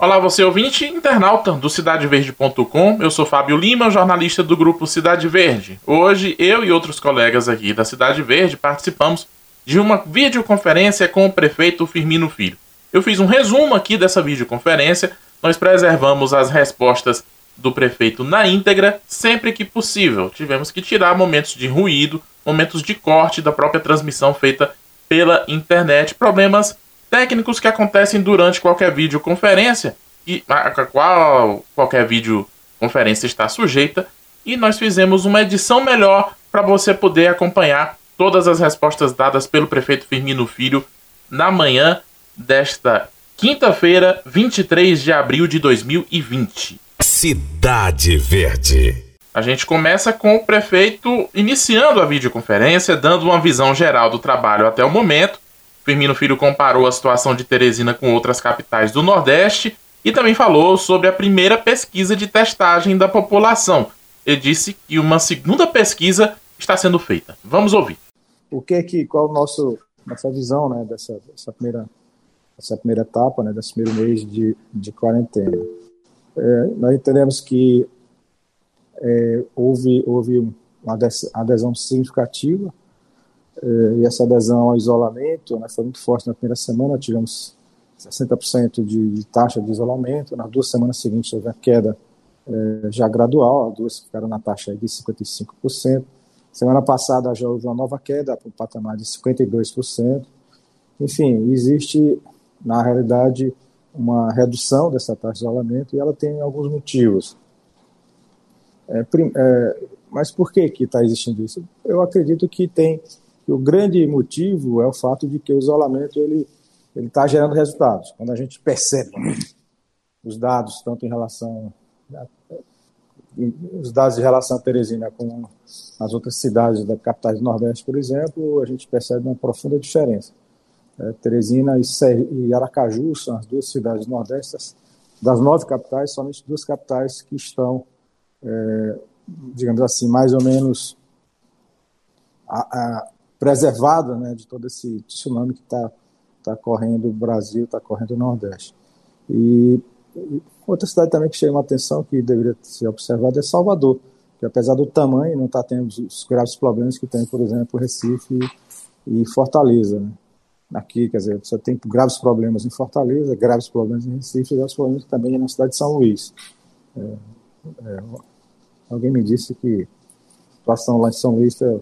Olá, você ouvinte internauta do CidadeVerde.com. Eu sou Fábio Lima, jornalista do grupo Cidade Verde. Hoje, eu e outros colegas aqui da Cidade Verde participamos de uma videoconferência com o prefeito Firmino Filho. Eu fiz um resumo aqui dessa videoconferência. Nós preservamos as respostas do prefeito na íntegra sempre que possível. Tivemos que tirar momentos de ruído, momentos de corte da própria transmissão feita pela internet, problemas técnicos que acontecem durante qualquer videoconferência, e a qual qualquer videoconferência está sujeita, e nós fizemos uma edição melhor para você poder acompanhar todas as respostas dadas pelo prefeito Firmino Filho na manhã desta quinta-feira, 23 de abril de 2020. Cidade Verde. A gente começa com o prefeito iniciando a videoconferência, dando uma visão geral do trabalho até o momento Firmino Filho comparou a situação de Teresina com outras capitais do Nordeste e também falou sobre a primeira pesquisa de testagem da população. Ele disse que uma segunda pesquisa está sendo feita. Vamos ouvir. O que que qual a nosso nossa visão, né, dessa, dessa primeira essa primeira etapa, né, desse primeiro mês de, de quarentena? É, nós entendemos que é, houve houve uma adesão significativa e essa adesão ao isolamento né, foi muito forte na primeira semana, tivemos 60% de, de, taxa de isolamento, nas duas semanas seguintes houve a queda eh, já gradual, as duas ficaram na taxa de 55%, semana passada já houve uma nova queda para um patamar de 52%, enfim, existe na realidade uma redução dessa taxa de isolamento e ela tem alguns motivos. É, é, mas por que está existindo isso? Eu acredito que tem o grande motivo é o fato de que o isolamento ele ele está gerando resultados. Quando a gente percebe os dados, tanto em relação os dados em relação a Teresina com as outras cidades da capitais do Nordeste, por exemplo, a gente percebe uma profunda diferença. É, Teresina e, e Aracaju são as duas cidades do Nordeste, das nove capitais, somente duas capitais que estão, é, digamos assim, mais ou menos a, a, preservada né, de todo esse tsunami que está tá correndo o Brasil, está correndo o Nordeste. E, e, outra cidade também que chama a atenção, que deveria ser observada, é Salvador, que apesar do tamanho, não está tendo os graves problemas que tem, por exemplo, Recife e, e Fortaleza. Né? Aqui, quer dizer, você tem graves problemas em Fortaleza, graves problemas em Recife, graves problemas também na cidade de São Luís. É, é, alguém me disse que a situação lá em São Luís é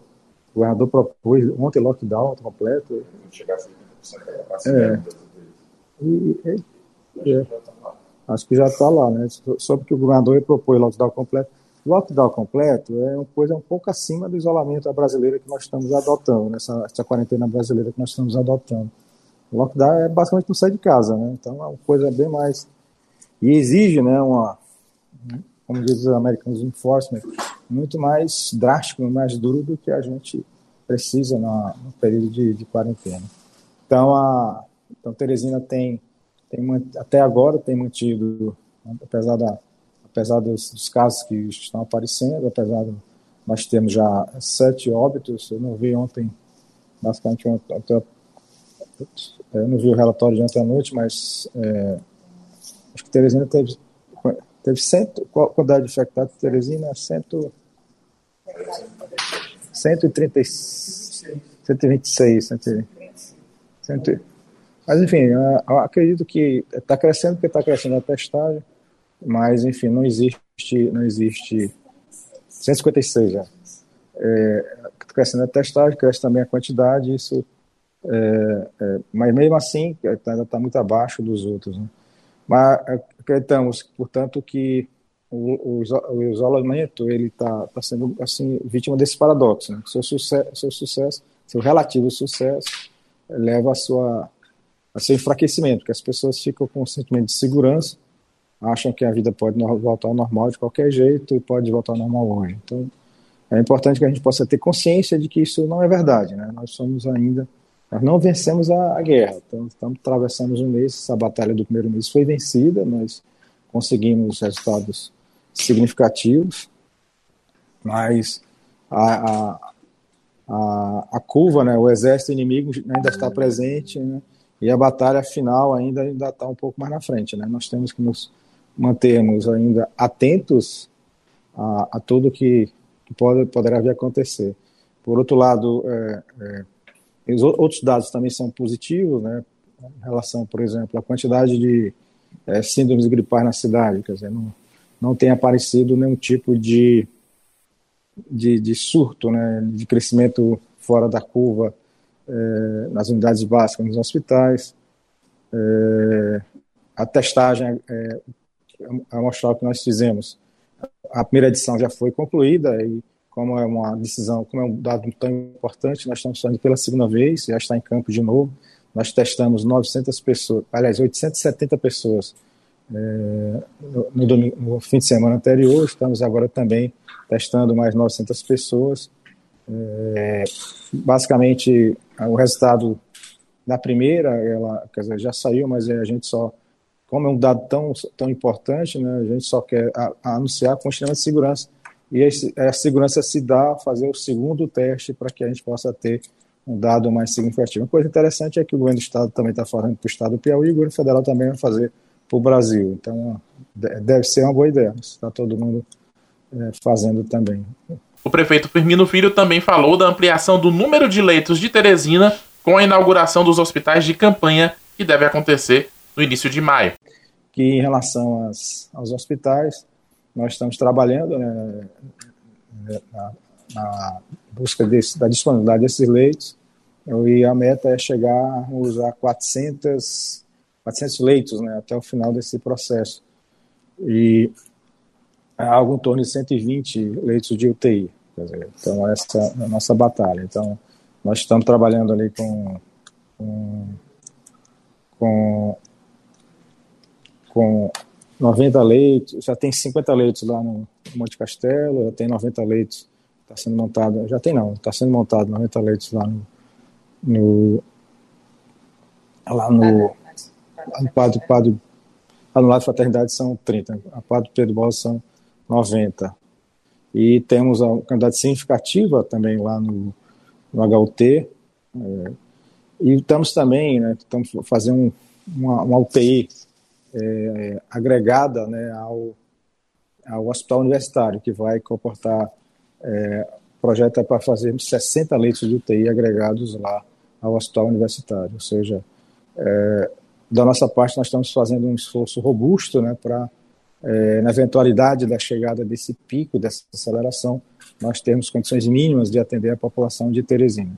o governador propôs ontem lockdown completo. É. E, e, é. Acho que já está lá, né? Só porque o governador propôs lockdown completo. Lockdown completo é uma coisa um pouco acima do isolamento brasileiro que nós estamos adotando, nessa essa quarentena brasileira que nós estamos adotando. O lockdown é basicamente não sair de casa, né? Então é uma coisa bem mais. E exige, né, uma. Como diz os americanos, enforcement, muito mais drástico, mais duro do que a gente precisa no, período de, de, quarentena. Então, a então, Teresina tem, tem, até agora, tem mantido, apesar, da, apesar dos, dos casos que estão aparecendo, apesar de nós temos já sete óbitos, eu não vi ontem, basicamente, eu não vi o relatório de ontem à noite, mas é, acho que Teresina teve, teve cento, quantidade de infectados de Teresina? Cento, 136, 126, 100, mas enfim, acredito que está crescendo porque está crescendo a testagem, mas enfim, não existe, não existe 156 já. É, tá crescendo a testagem, cresce também a quantidade, isso, é, é, mas mesmo assim ainda está muito abaixo dos outros. Né? Mas acreditamos, portanto, que o, o, o isolamento ele está tá sendo assim vítima desse paradoxo, né? Seu sucesso, seu sucesso, seu relativo sucesso leva a sua a seu enfraquecimento, porque as pessoas ficam com um sentimento de segurança, acham que a vida pode voltar ao normal de qualquer jeito e pode voltar ao normal hoje. Então é importante que a gente possa ter consciência de que isso não é verdade, né? Nós somos ainda nós não vencemos a, a guerra, então estamos atravessando um mês, essa batalha do primeiro mês foi vencida, nós conseguimos resultados significativos, mas a, a, a, a curva, né, o exército inimigo ainda está presente, né, e a batalha final ainda ainda está um pouco mais na frente, né? Nós temos que nos mantermos ainda atentos a, a tudo que, que pode poderá vir a acontecer. Por outro lado, é, é, os outros dados também são positivos, né? Em relação, por exemplo, à quantidade de é, síndromes gripais na cidade, quer dizer, não, não tem aparecido nenhum tipo de, de, de surto, né? De crescimento fora da curva é, nas unidades básicas, nos hospitais. É, a testagem é, amostral que nós fizemos, a primeira edição já foi concluída e como é uma decisão, como é um dado tão importante, nós estamos fazendo pela segunda vez, já está em campo de novo. Nós testamos 900 pessoas, aliás, 870 pessoas é, no, no, fim de semana anterior. Estamos agora também testando mais 900 pessoas. É, basicamente, o resultado da primeira, ela quer dizer, já saiu, mas a gente só, como é um dado tão, tão importante, né, a gente só quer a, a anunciar com de segurança. E a segurança se dá a fazer o segundo teste para que a gente possa ter um dado mais significativo. Uma coisa interessante é que o governo do estado também está fazendo para o estado do Piauí e o governo federal também vai fazer para o Brasil. Então, deve ser uma boa ideia. Está todo mundo é, fazendo também. O prefeito Firmino Filho também falou da ampliação do número de leitos de Teresina com a inauguração dos hospitais de campanha que deve acontecer no início de maio. Que em relação às, aos hospitais, nós estamos trabalhando né, na, na, busca desse, da disponibilidade desses leitos e a meta é chegar a 400, 400 leitos né, até o final desse processo. E algo em torno de 120 leitos de UTI. Dizer, então, essa é a nossa batalha. Então, nós estamos trabalhando ali com, com, com 90 leitos, já tem 50 leitos lá no Monte Castelo, já tem 90 leitos, está sendo montado, já tem não, está sendo montado 90 leitos lá no, no lá no, no Padre, Padre, lá no lado de Fraternidade são 30, a Padre Pedro Bola são 90. E temos uma quantidade significativa também lá no, no HUT. É, e estamos também, né, estamos fazendo uma, uma UTI é, agregada né, ao, ao hospital universitário, que vai comportar, é, projeto é para fazer 60 leitos de UTI agregados lá ao hospital universitário, ou seja, é, da nossa parte nós estamos fazendo um esforço robusto né, para é, na eventualidade da chegada desse pico, dessa aceleração, nós temos condições mínimas de atender a população de Teresina.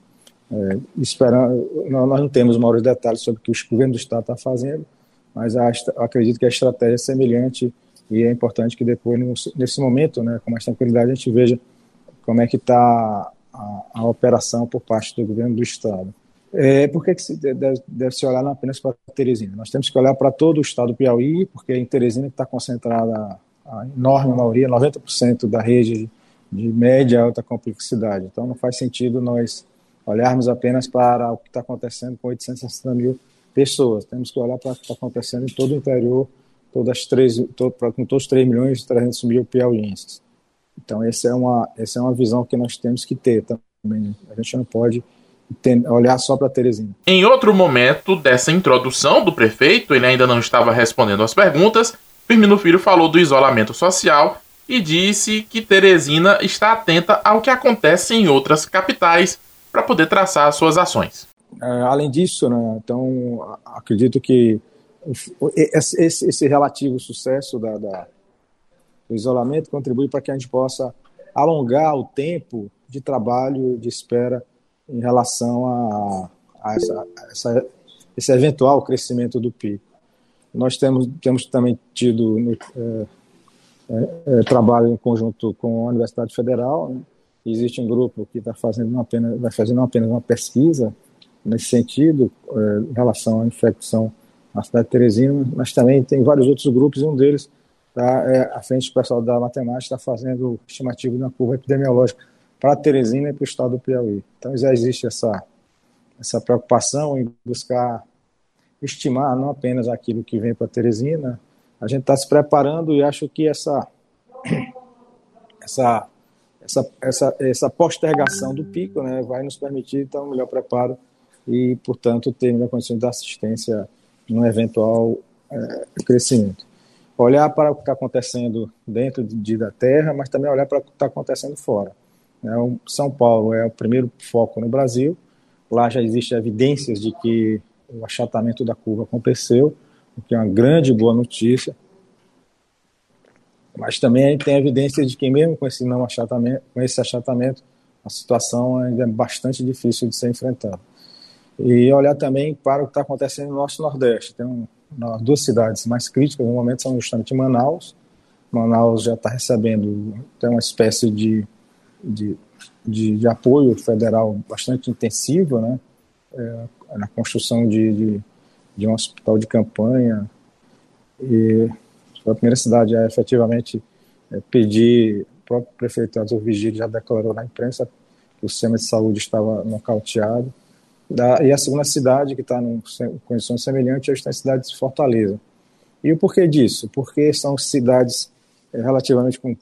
É, esperando, nós não temos maiores detalhes sobre o que o governo do Estado está fazendo, mas acredito que a estratégia é semelhante e é importante que depois, nesse momento, né, com mais tranquilidade, a gente veja como é que está a, a operação por parte do governo do Estado. É, por que, que se deve, deve, se olhar não apenas para Teresina? Nós temos que olhar para todo o estado do Piauí, porque em Teresina está concentrada a enorme maioria, 90% da rede de média e alta complexidade. Então não faz sentido nós olharmos apenas para o que está acontecendo com 860 mil pessoas. Temos que olhar para o que está acontecendo em todo o interior, todas três, todo, com todos os 3 milhões e 300 mil piauienses. Então essa é uma, essa é uma visão que nós temos que ter também. A gente não pode olhar só para Teresina. Em outro momento dessa introdução do prefeito, ele ainda não estava respondendo às perguntas, Firmino Filho falou do isolamento social e disse que Teresina está atenta ao que acontece em outras capitais para poder traçar suas ações. É, além disso, né, então acredito que esse, esse relativo sucesso da, da, do isolamento contribui para que a gente possa alongar o tempo de trabalho, de espera em relação a, a, essa, a essa, esse eventual crescimento do pico. Nós temos, temos também tido é, é, é, trabalho em conjunto com a Universidade Federal. Né? Existe um grupo que está fazendo apenas, vai fazendo apenas uma pesquisa nesse sentido, é, em relação à infecção na cidade de Teresina, mas também tem vários outros grupos, e um deles, tá, é, a frente do pessoal da matemática, está fazendo estimativa na curva epidemiológica para Teresina e para o estado do Piauí. Então já existe essa, essa preocupação em buscar estimar não apenas aquilo que vem para Teresina, a gente está se preparando e acho que essa, essa, essa, essa, essa postergação do pico né, vai nos permitir ter um melhor preparo e, portanto, ter melhor condição de assistência no eventual é, crescimento. Olhar para o que está acontecendo dentro de, da Terra, mas também olhar para o que está acontecendo fora. É, São Paulo é o primeiro foco no Brasil, lá já existem evidências de que o achatamento da curva aconteceu, o que é uma grande boa notícia. Mas também tem evidência de que mesmo com esse não achatamento, com esse achatamento, a situação ainda é bastante difícil de ser enfrentada. E olhar também para o que está acontecendo no nosso Nordeste. Tem um, duas cidades mais críticas no momento são justamente Manaus. Manaus já está recebendo tem uma espécie de, de, de, de, apoio federal bastante intensivo, né? É, na construção de, de, de, um hospital de campanha. E foi a primeira cidade a efetivamente é, pedir, o próprio prefeito Arthur Vigílio já declarou na imprensa que o sistema de saúde estava nocauteado. Da, e a segunda cidade que está em condições semelhantes é a cidade de Fortaleza. E o porquê disso? Porque são cidades é, relativamente. Com,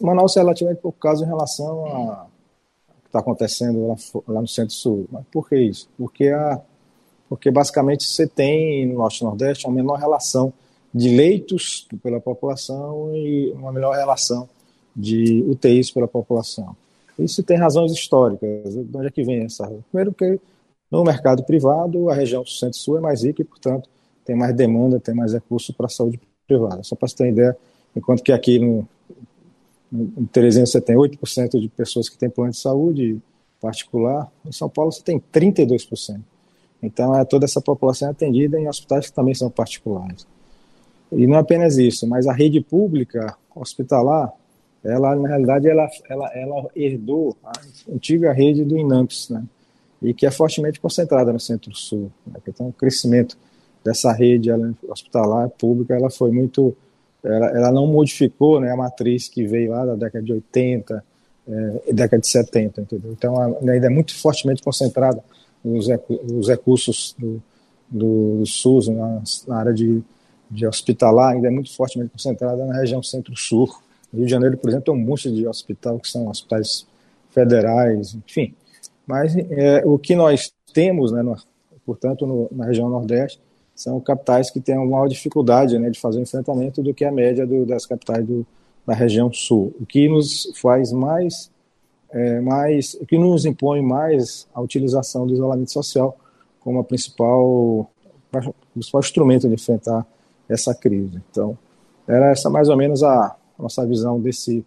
Manaus é relativamente por causa em relação a que está acontecendo lá, lá, no centro-sul. Mas por que isso? Porque, a, porque basicamente você tem no Norte e Nordeste uma menor relação de leitos pela população e uma melhor relação de UTIs pela população. Isso tem razões históricas. De onde é que vem essa? Primeiro, porque no mercado privado, a região centro-sul é mais rica e, portanto, tem mais demanda, tem mais recurso para a saúde privada. Só para você ter uma ideia, enquanto que aqui no, em Teresina você tem 8% de pessoas que têm plano de saúde particular, em São Paulo você tem 32%. Então, é toda essa população é atendida em hospitais que também são particulares. E não apenas isso, mas a rede pública hospitalar, ela, na realidade, ela, ela, ela herdou a antiga rede do INAMPS, né? E que é fortemente concentrada no Centro-Sul. Né? Então, o crescimento dessa rede ela, hospitalar pública ela foi muito. Ela, ela, não modificou né, a matriz que veio lá da década de 80 é, e década de 70, entendeu? Então, ainda é muito fortemente concentrada os, os recursos do, do, do SUS na, na, área de, de hospitalar, ainda é muito fortemente concentrada na região centro-sul. Rio de Janeiro, por exemplo, tem um monte de hospital que são hospitais federais, enfim. Mas é, o que nós temos, né, no, portanto, no, na região Nordeste, são capitais que têm uma maior dificuldade né, de fazer o enfrentamento do que a média do, das capitais do, da região Sul. O que nos faz mais, é, mais, o que nos impõe mais a utilização do isolamento social como a principal, principal instrumento de enfrentar essa crise. Então, era essa mais ou menos a nossa visão desse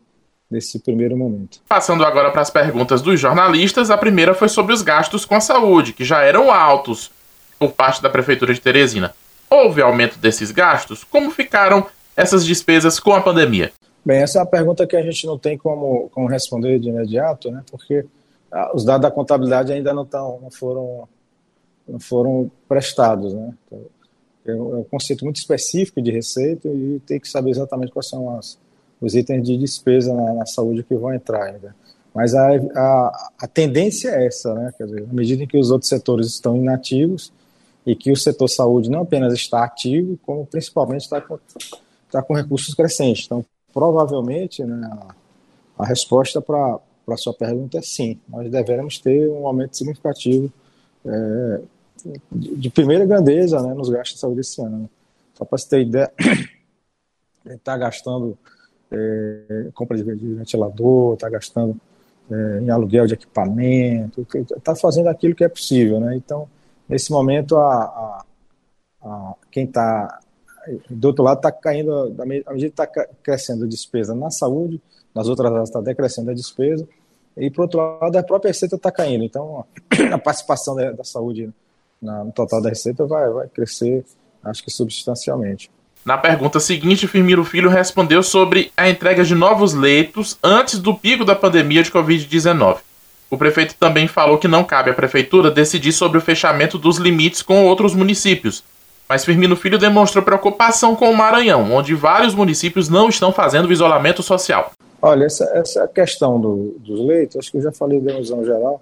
nesse primeiro momento. Passando agora para as perguntas dos jornalistas, a primeira foi sobre os gastos com a saúde, que já eram altos por parte da Prefeitura de Teresina. Houve aumento desses gastos? Como ficaram essas despesas com a pandemia? Bem, essa é uma pergunta que a gente não tem como, como responder de imediato, né? porque ah, os dados da contabilidade ainda não, tão, não, foram, não foram prestados. Né? Então, é um conceito muito específico de receita e tem que saber exatamente quais são as, os itens de despesa na, na saúde que vão entrar ainda. Mas a, a, a, tendência é essa, né? Quer dizer, à medida em que os outros setores estão inativos e que o setor saúde não apenas está ativo, como principalmente está com, está com recursos crescentes. Então, provavelmente, né, a, a resposta para a sua pergunta é sim. Nós devemos ter um aumento significativo é, de, de, primeira grandeza né, nos gastos de saúde esse ano. Só para você ter ideia, está gastando é, compra de ventilador, está gastando é, em aluguel de equipamento, está fazendo aquilo que é possível. Né? Então, nesse momento, a, a, a quem está do outro lado está caindo, à medida que está crescendo a despesa na saúde, nas outras áreas está decrescendo a despesa, e por outro lado a própria receita está caindo. Então a participação da, da saúde no total da receita vai, vai crescer, acho que substancialmente. Na pergunta seguinte, Firmino Filho respondeu sobre a entrega de novos leitos antes do pico da pandemia de Covid-19. O prefeito também falou que não cabe à prefeitura decidir sobre o fechamento dos limites com outros municípios. Mas Firmino Filho demonstrou preocupação com o Maranhão, onde vários municípios não estão fazendo o isolamento social. Olha, essa, essa questão do, dos leitos, acho que eu já falei de ilusão geral.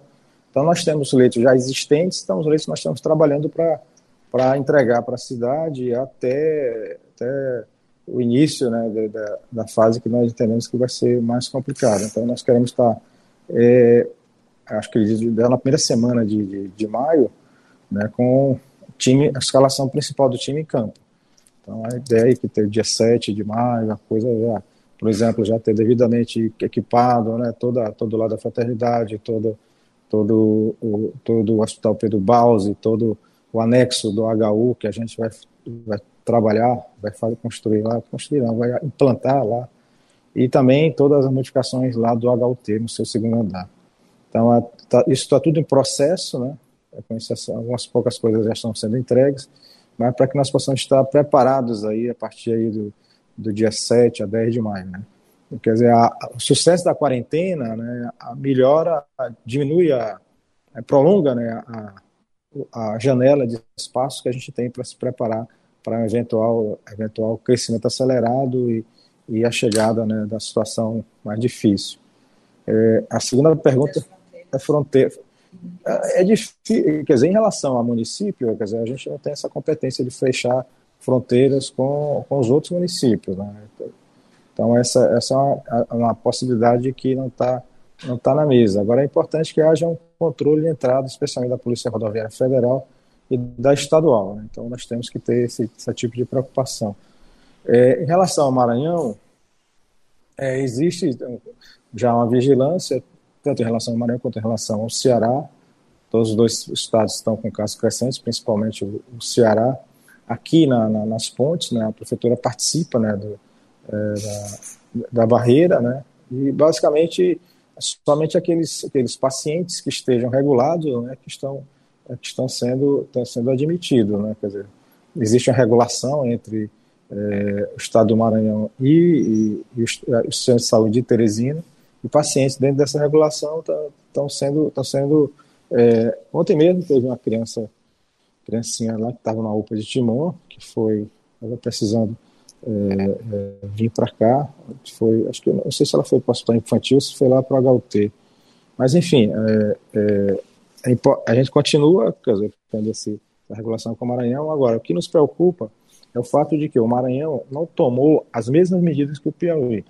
Então, nós temos leitos já existentes, então os leitos nós estamos trabalhando para entregar para a cidade até até o início né, da, da, fase que nós entendemos que vai ser mais complicada. Então, nós queremos estar, é, acho que na primeira semana de, de, de, maio, né, com time, a escalação principal do time em campo. Então a ideia é que ter dia 7 de maio, a coisa já, por exemplo, já ter devidamente equipado, né, toda, todo o lado da fraternidade, todo, todo, o, todo o Hospital Pedro Bause, todo o anexo do HU que a gente vai, vai trabalhar, vai fazer, construir lá, construir não, vai implantar lá, e também todas as modificações lá do HUT no seu segundo andar. Então, a, tá, isso está tudo em processo, né? algumas poucas coisas já estão sendo entregues, mas para que nós possamos estar preparados aí a partir aí do, do dia 7 a 10 de maio, né? Quer dizer, a, a, o sucesso da quarentena, né, a melhora, diminui, a, prolonga né, a, a janela de espaço que a gente tem para se preparar para um eventual, eventual crescimento acelerado e, e a chegada né, da situação mais difícil. É, a segunda pergunta é fronteira. É, é difícil, quer dizer, em relação ao município, quer dizer, a gente não tem essa competência de fechar fronteiras com, com os outros municípios. Né? Então, essa, essa é uma, uma possibilidade que não está não tá na mesa. Agora, é importante que haja um controle de entrada, especialmente da Polícia Rodoviária Federal e da estadual. Né? Então, nós temos que ter esse, esse tipo de preocupação. É, em relação ao Maranhão, é, existe já uma vigilância, tanto em relação ao Maranhão quanto em relação ao Ceará. Todos os dois estados estão com casos crescentes, principalmente o, o Ceará. Aqui na, na, nas pontes, né, a prefeitura participa né, do, é, da, da, barreira, né, e basicamente somente aqueles, aqueles pacientes que estejam regulados né, que, estão, estão, sendo, estão sendo admitidos. Né, quer dizer, existe uma regulação entre é, o Estado do Maranhão e, e, e o, Centro de Saúde de Teresina, e pacientes dentro dessa regulação estão tá, sendo, tão sendo é, ontem mesmo teve uma criança, criancinha lá que estava na UPA de Timon, que foi, ela precisando é, é, vir para cá, foi, acho que não sei se ela foi para o hospital infantil, se foi lá para o HUT, mas enfim, é, é, é a gente continua, dizer, tendo esse, a regulação com o Maranhão. Agora, o que nos preocupa é o fato de que o Maranhão não tomou as mesmas medidas que o Piauí.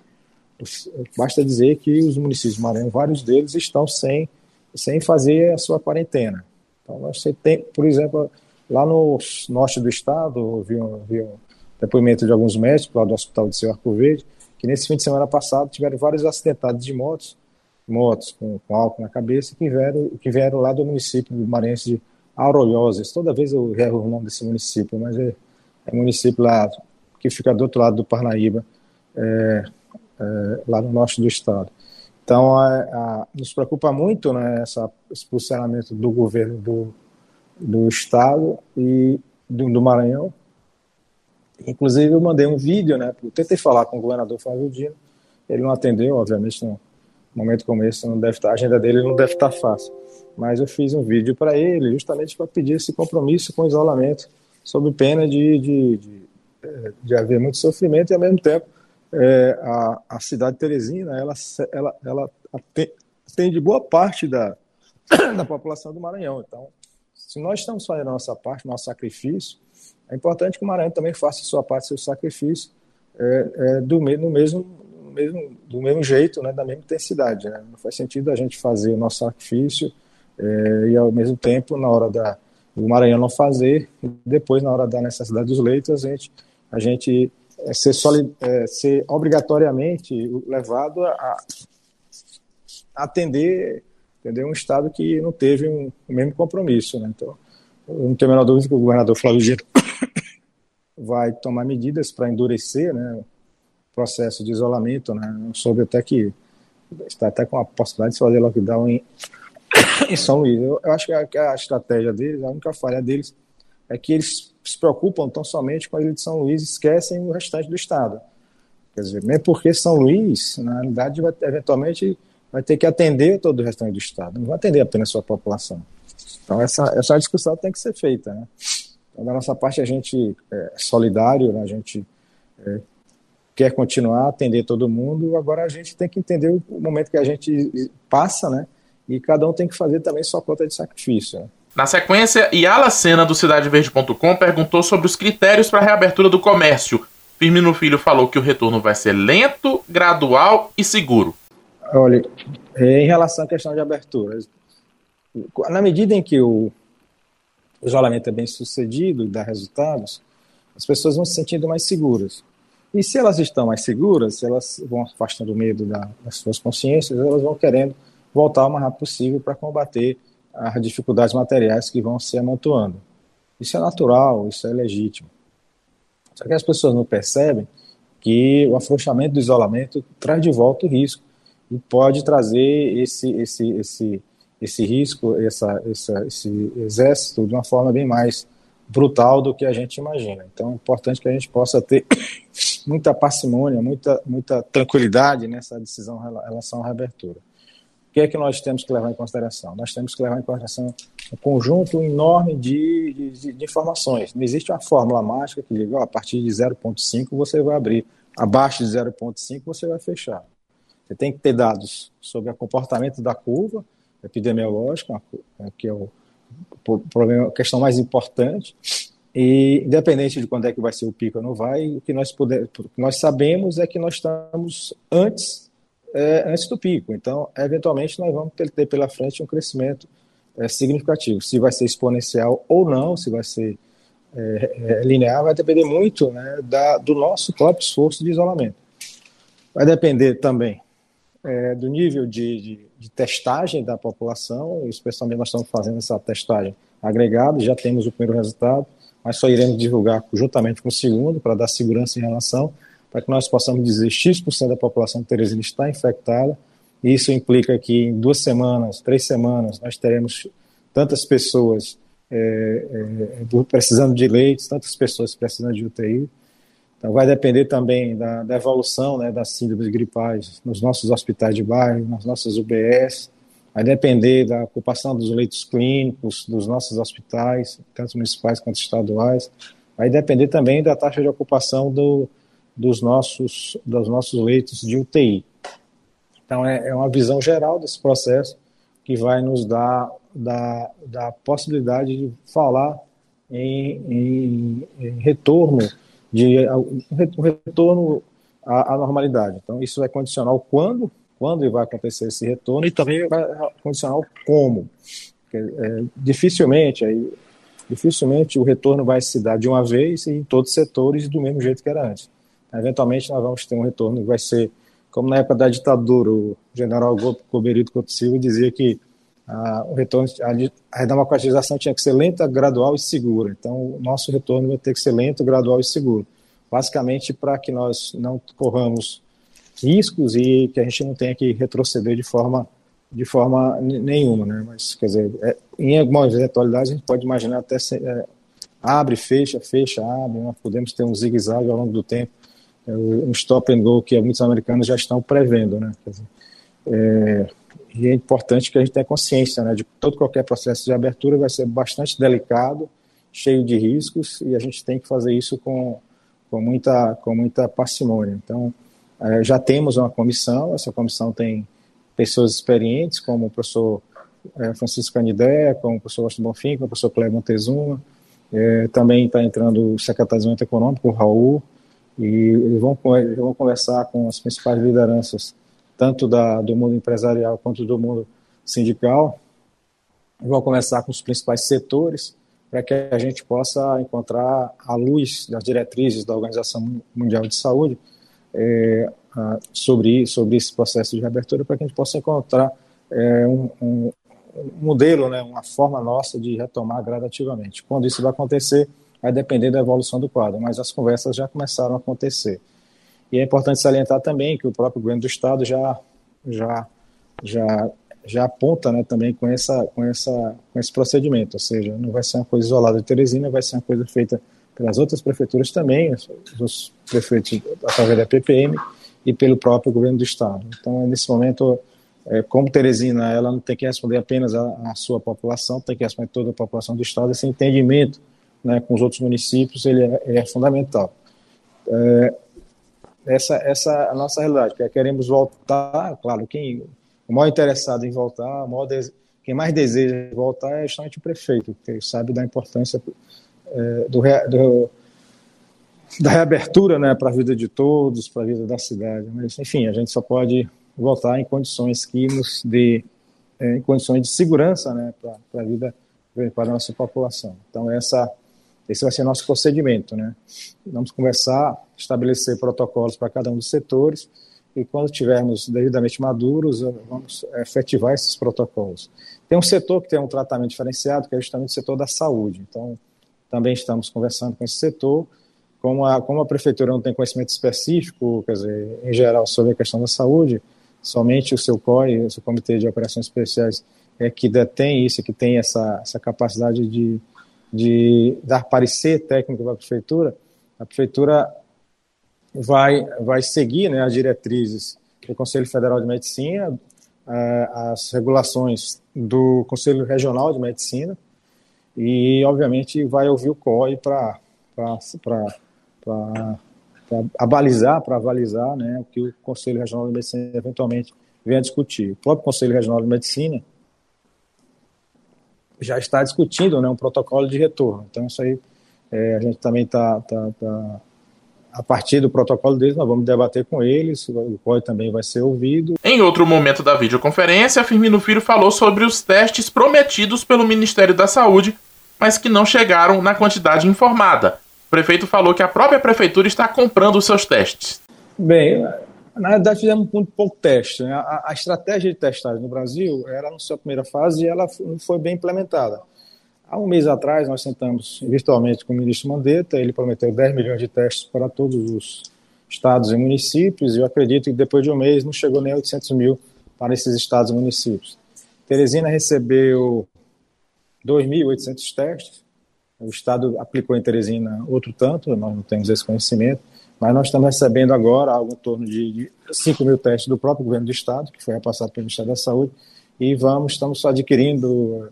Basta dizer que os municípios do Maranhão, vários deles estão sem, sem fazer a sua quarentena. Então, você tem, por exemplo, lá no norte do estado, vi um, vi um depoimento de alguns médicos lá do Hospital de Seu Arco Verde, que nesse fim de semana passado tiveram vários acidentados de motos, motos com, com álcool na cabeça, que vieram, que vieram lá do município do Maranhense de Aurolhoses. Toda vez eu erro o nome desse município, mas é, é município lá que fica do outro lado do Parnaíba, é, é, lá no norte do estado. Então, a, a, nos preocupa muito né, essa, esse posicionamento do governo do, do estado e do, do, Maranhão. Inclusive, eu mandei um vídeo, né, tentei falar com o governador Flávio Dino, ele não atendeu, obviamente, no momento como esse, não deve estar, a agenda dele não deve estar fácil. Mas eu fiz um vídeo para ele, justamente para pedir esse compromisso com o isolamento, sob pena de, de, de, é, de haver muito sofrimento e, ao mesmo tempo, é, a, a cidade de Teresina ela, ela, ela atende boa parte da, da população do Maranhão. Então, se nós estamos fazendo a nossa parte, nosso sacrifício, é importante que o Maranhão também faça a sua parte, seu sacrifício, é, é, do, no mesmo, mesmo, do mesmo jeito, né, da mesma intensidade. Né? Não faz sentido a gente fazer o nosso sacrifício é, e, ao mesmo tempo, na hora da, do Maranhão não fazer, e depois, na hora da necessidade dos leitos, a gente, a gente é ser, é, ser obrigatoriamente levado a, a atender entendeu? um Estado que não teve um, o mesmo compromisso. Né? Então, eu não tenho a menor dúvida que o governador Flávio Giro vai tomar medidas para endurecer né, processo de isolamento. Né? Soube até que está até com a possibilidade de fazer lockdown em, em São Luís. Eu, eu acho que a, a estratégia deles, a única falha deles, é que eles se preocupam tão somente com a ilha de São Luís e esquecem o restante do estado. Quer dizer, mesmo porque São Luís, na realidade, vai, eventualmente vai ter que atender todo o restante do estado, não vai atender apenas a sua população. Então, essa, essa discussão tem que ser feita. Né? Então, da nossa parte, a gente é solidário, né? a gente é, quer continuar a atender todo mundo, agora a gente tem que entender o momento que a gente passa, né? e cada um tem que fazer também sua conta de sacrifício. Né? Na sequência, Yala Sena, do CidadeVerde.com, perguntou sobre os critérios para a reabertura do comércio. Firmino Filho falou que o retorno vai ser lento, gradual e seguro. Olha, em relação à questão de abertura, na medida em que o isolamento é bem sucedido e dá resultados, as pessoas vão se sentindo mais seguras. E se elas estão mais seguras, se elas vão afastando o medo da, das suas consciências, elas vão querendo voltar o mais rápido possível para combater as dificuldades materiais que vão se amontoando. Isso é natural, isso é legítimo. Só que as pessoas não percebem que o afrouxamento do isolamento traz de volta o risco e pode trazer esse, esse, esse, esse risco, essa, essa, esse exército de uma forma bem mais brutal do que a gente imagina. Então é importante que a gente possa ter muita parcimônia, muita, muita tranquilidade nessa decisão em relação à reabertura. O que é que nós temos que levar em consideração? Nós temos que levar em consideração um conjunto enorme de, de, de informações. Não existe uma fórmula mágica que diga, ó, a partir de 0,5 você vai abrir, abaixo de 0,5 você vai fechar. Você tem que ter dados sobre o comportamento da curva epidemiológica, que é o problema, a questão mais importante. E independente de quando é que vai ser o pico ou não vai, o que nós puder, nós sabemos é que nós estamos antes é, antes do pico. Então, eventualmente nós vamos ter, ter pela frente um crescimento é, significativo. Se vai ser exponencial ou não, se vai ser é, é linear, vai depender muito né, da, do nosso próprio esforço de isolamento. Vai depender também é, do nível de, de, de, testagem da população, especialmente nós estamos fazendo essa testagem agregada, já temos o primeiro resultado, mas só iremos divulgar juntamente com o segundo, para dar segurança em relação, para que nós possamos dizer X% da população de Teresina está infectada, e isso implica que em duas semanas, três semanas, nós teremos tantas pessoas é, é, precisando de leitos, tantas pessoas precisando de UTI, então, vai depender também da, da evolução né, das síndromes gripais nos nossos hospitais de bairro, nas nossas UBS, vai depender da ocupação dos leitos clínicos dos nossos hospitais, tanto municipais quanto estaduais, vai depender também da taxa de ocupação do, dos, nossos, dos nossos leitos de UTI. Então, é, é uma visão geral desse processo que vai nos dar da, da possibilidade de falar em, em, em retorno de um retorno à, à, normalidade. Então, isso vai condicionar o quando, quando vai acontecer esse retorno e também vai condicionar o como. É, dificilmente, aí, dificilmente o retorno vai se dar de uma vez em todos os setores do mesmo jeito que era antes. Eventualmente, nós vamos ter um retorno que vai ser, como na época da ditadura, o general Coberito Couto Silva dizia que ah, o retorno, a, a democratização tinha que ser lenta, gradual e segura. Então, o nosso retorno vai ter que ser lento, gradual e seguro. Basicamente, para que nós não corramos riscos e que a gente não tenha que retroceder de forma de forma nenhuma, né? Mas quer dizer, é, em algumas eventualidades a gente pode imaginar até se, é, abre, fecha, fecha, abre. Nós podemos ter um zigue-zague ao longo do tempo, é, um stop and go que muitos americanos já estão prevendo, né? Dizer, é, e é importante que a gente tenha consciência né, de que todo qualquer processo de abertura vai ser bastante delicado, cheio de riscos, e a gente tem que fazer isso com, com, muita, com muita parcimônia. Então, é, já temos uma comissão, essa comissão tem pessoas experientes, como o professor é, Francisco Canidé, como o professor Austin Bonfim, como o professor Cleber Montezuma, é, também está entrando o secretário de Desenvolvimento Econômico, o Raul, e vão, vão conversar com as principais lideranças tanto da, do mundo empresarial quanto do mundo sindical. Vou começar com os principais setores para que a gente possa encontrar a luz das diretrizes da Organização Mundial de Saúde é, sobre, sobre esse processo de reabertura, para que a gente possa encontrar é, um, um, um, modelo, né, uma forma nossa de retomar gradativamente. Quando isso vai acontecer, vai depender da evolução do quadro, mas as conversas já começaram a acontecer. E é importante salientar também que o próprio governo do estado já já já já aponta, né, também com essa com essa com esse procedimento, ou seja, não vai ser uma coisa isolada de Teresina, vai ser uma coisa feita pelas outras prefeituras também, os prefeitos através da PPM e pelo próprio governo do estado. Então, nesse momento, é, como Teresina, ela não tem que responder apenas à sua população, tem que responder toda a população do estado. Esse entendimento, né, com os outros municípios, ele é, é fundamental. É, essa, essa é a nossa realidade, que queremos voltar, claro, quem o maior interessado em voltar, maior quem mais deseja voltar é justamente o prefeito, que sabe da importância é, do, do, da reabertura né, para a vida de todos, para a vida da cidade. Mas, enfim, a gente só pode voltar em condições que nos dê, é, em condições de segurança né, para a vida para a nossa população. Então, essa, esse vai ser nosso procedimento. Né? Vamos começar a estabelecer protocolos para cada um dos setores e, quando tivermos devidamente maduros, vamos efetivar esses protocolos. Tem um setor que tem um tratamento diferenciado, que é justamente o setor da saúde. Então, também estamos conversando com esse setor. Como a, como a prefeitura não tem conhecimento específico, quer dizer, em geral, sobre a questão da saúde, somente o seu COI, o seu Comitê de Operações Especiais, é que detém isso, que tem essa, essa capacidade de, de dar parecer técnico para a prefeitura, a prefeitura vai, vai seguir né, as diretrizes do Conselho Federal de Medicina, eh, as regulações do Conselho Regional de Medicina e, obviamente, vai ouvir o COI para abalizar, para avalizar né, o que o Conselho Regional de Medicina eventualmente venha discutir. O próprio Conselho Regional de Medicina já está discutindo né, um protocolo de retorno. Então, isso aí é, a gente também está. Tá, tá, a partir do protocolo deles, nós vamos debater com eles, o COI também vai ser ouvido. Em outro momento da videoconferência, Firmino Filho falou sobre os testes prometidos pelo Ministério da Saúde, mas que não chegaram na quantidade informada. O prefeito falou que a própria prefeitura está comprando os seus testes. Bem, na verdade, fizemos muito pouco teste. Né? A, a, estratégia de testagem no Brasil era na sua primeira fase e ela não foi bem implementada. Há um mês atrás, nós sentamos virtualmente com o ministro Mandetta, ele prometeu 10 milhões de testes para todos os estados e municípios, e eu acredito que depois de um mês não chegou nem 800 mil para esses estados e municípios. Teresina recebeu 2.800 testes, o estado aplicou em Teresina outro tanto, nós não temos esse conhecimento, mas nós estamos recebendo agora algo em torno de 5 mil testes do próprio governo do estado, que foi repassado pelo Ministério da Saúde, e vamos, estamos adquirindo,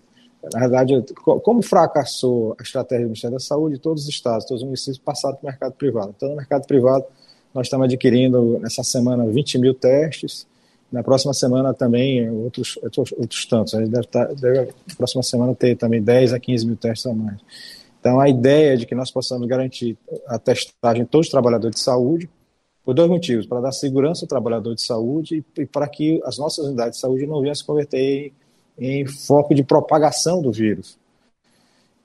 na verdade, como fracassou a estratégia do Ministério da Saúde, todos os estados, todos os municípios passaram para o mercado privado. Então, no mercado privado, nós estamos adquirindo, nessa semana, 20 mil testes, na próxima semana também outros, outros, tantos. A gente deve, estar, deve, na próxima semana, ter também 10 a 15 mil testes a mais. Então, a ideia é de que nós possamos garantir a testagem de todos os trabalhadores de saúde, por dois motivos: para dar segurança ao trabalhador de saúde e para que as nossas unidades de saúde não venham se converter em, em foco de propagação do vírus.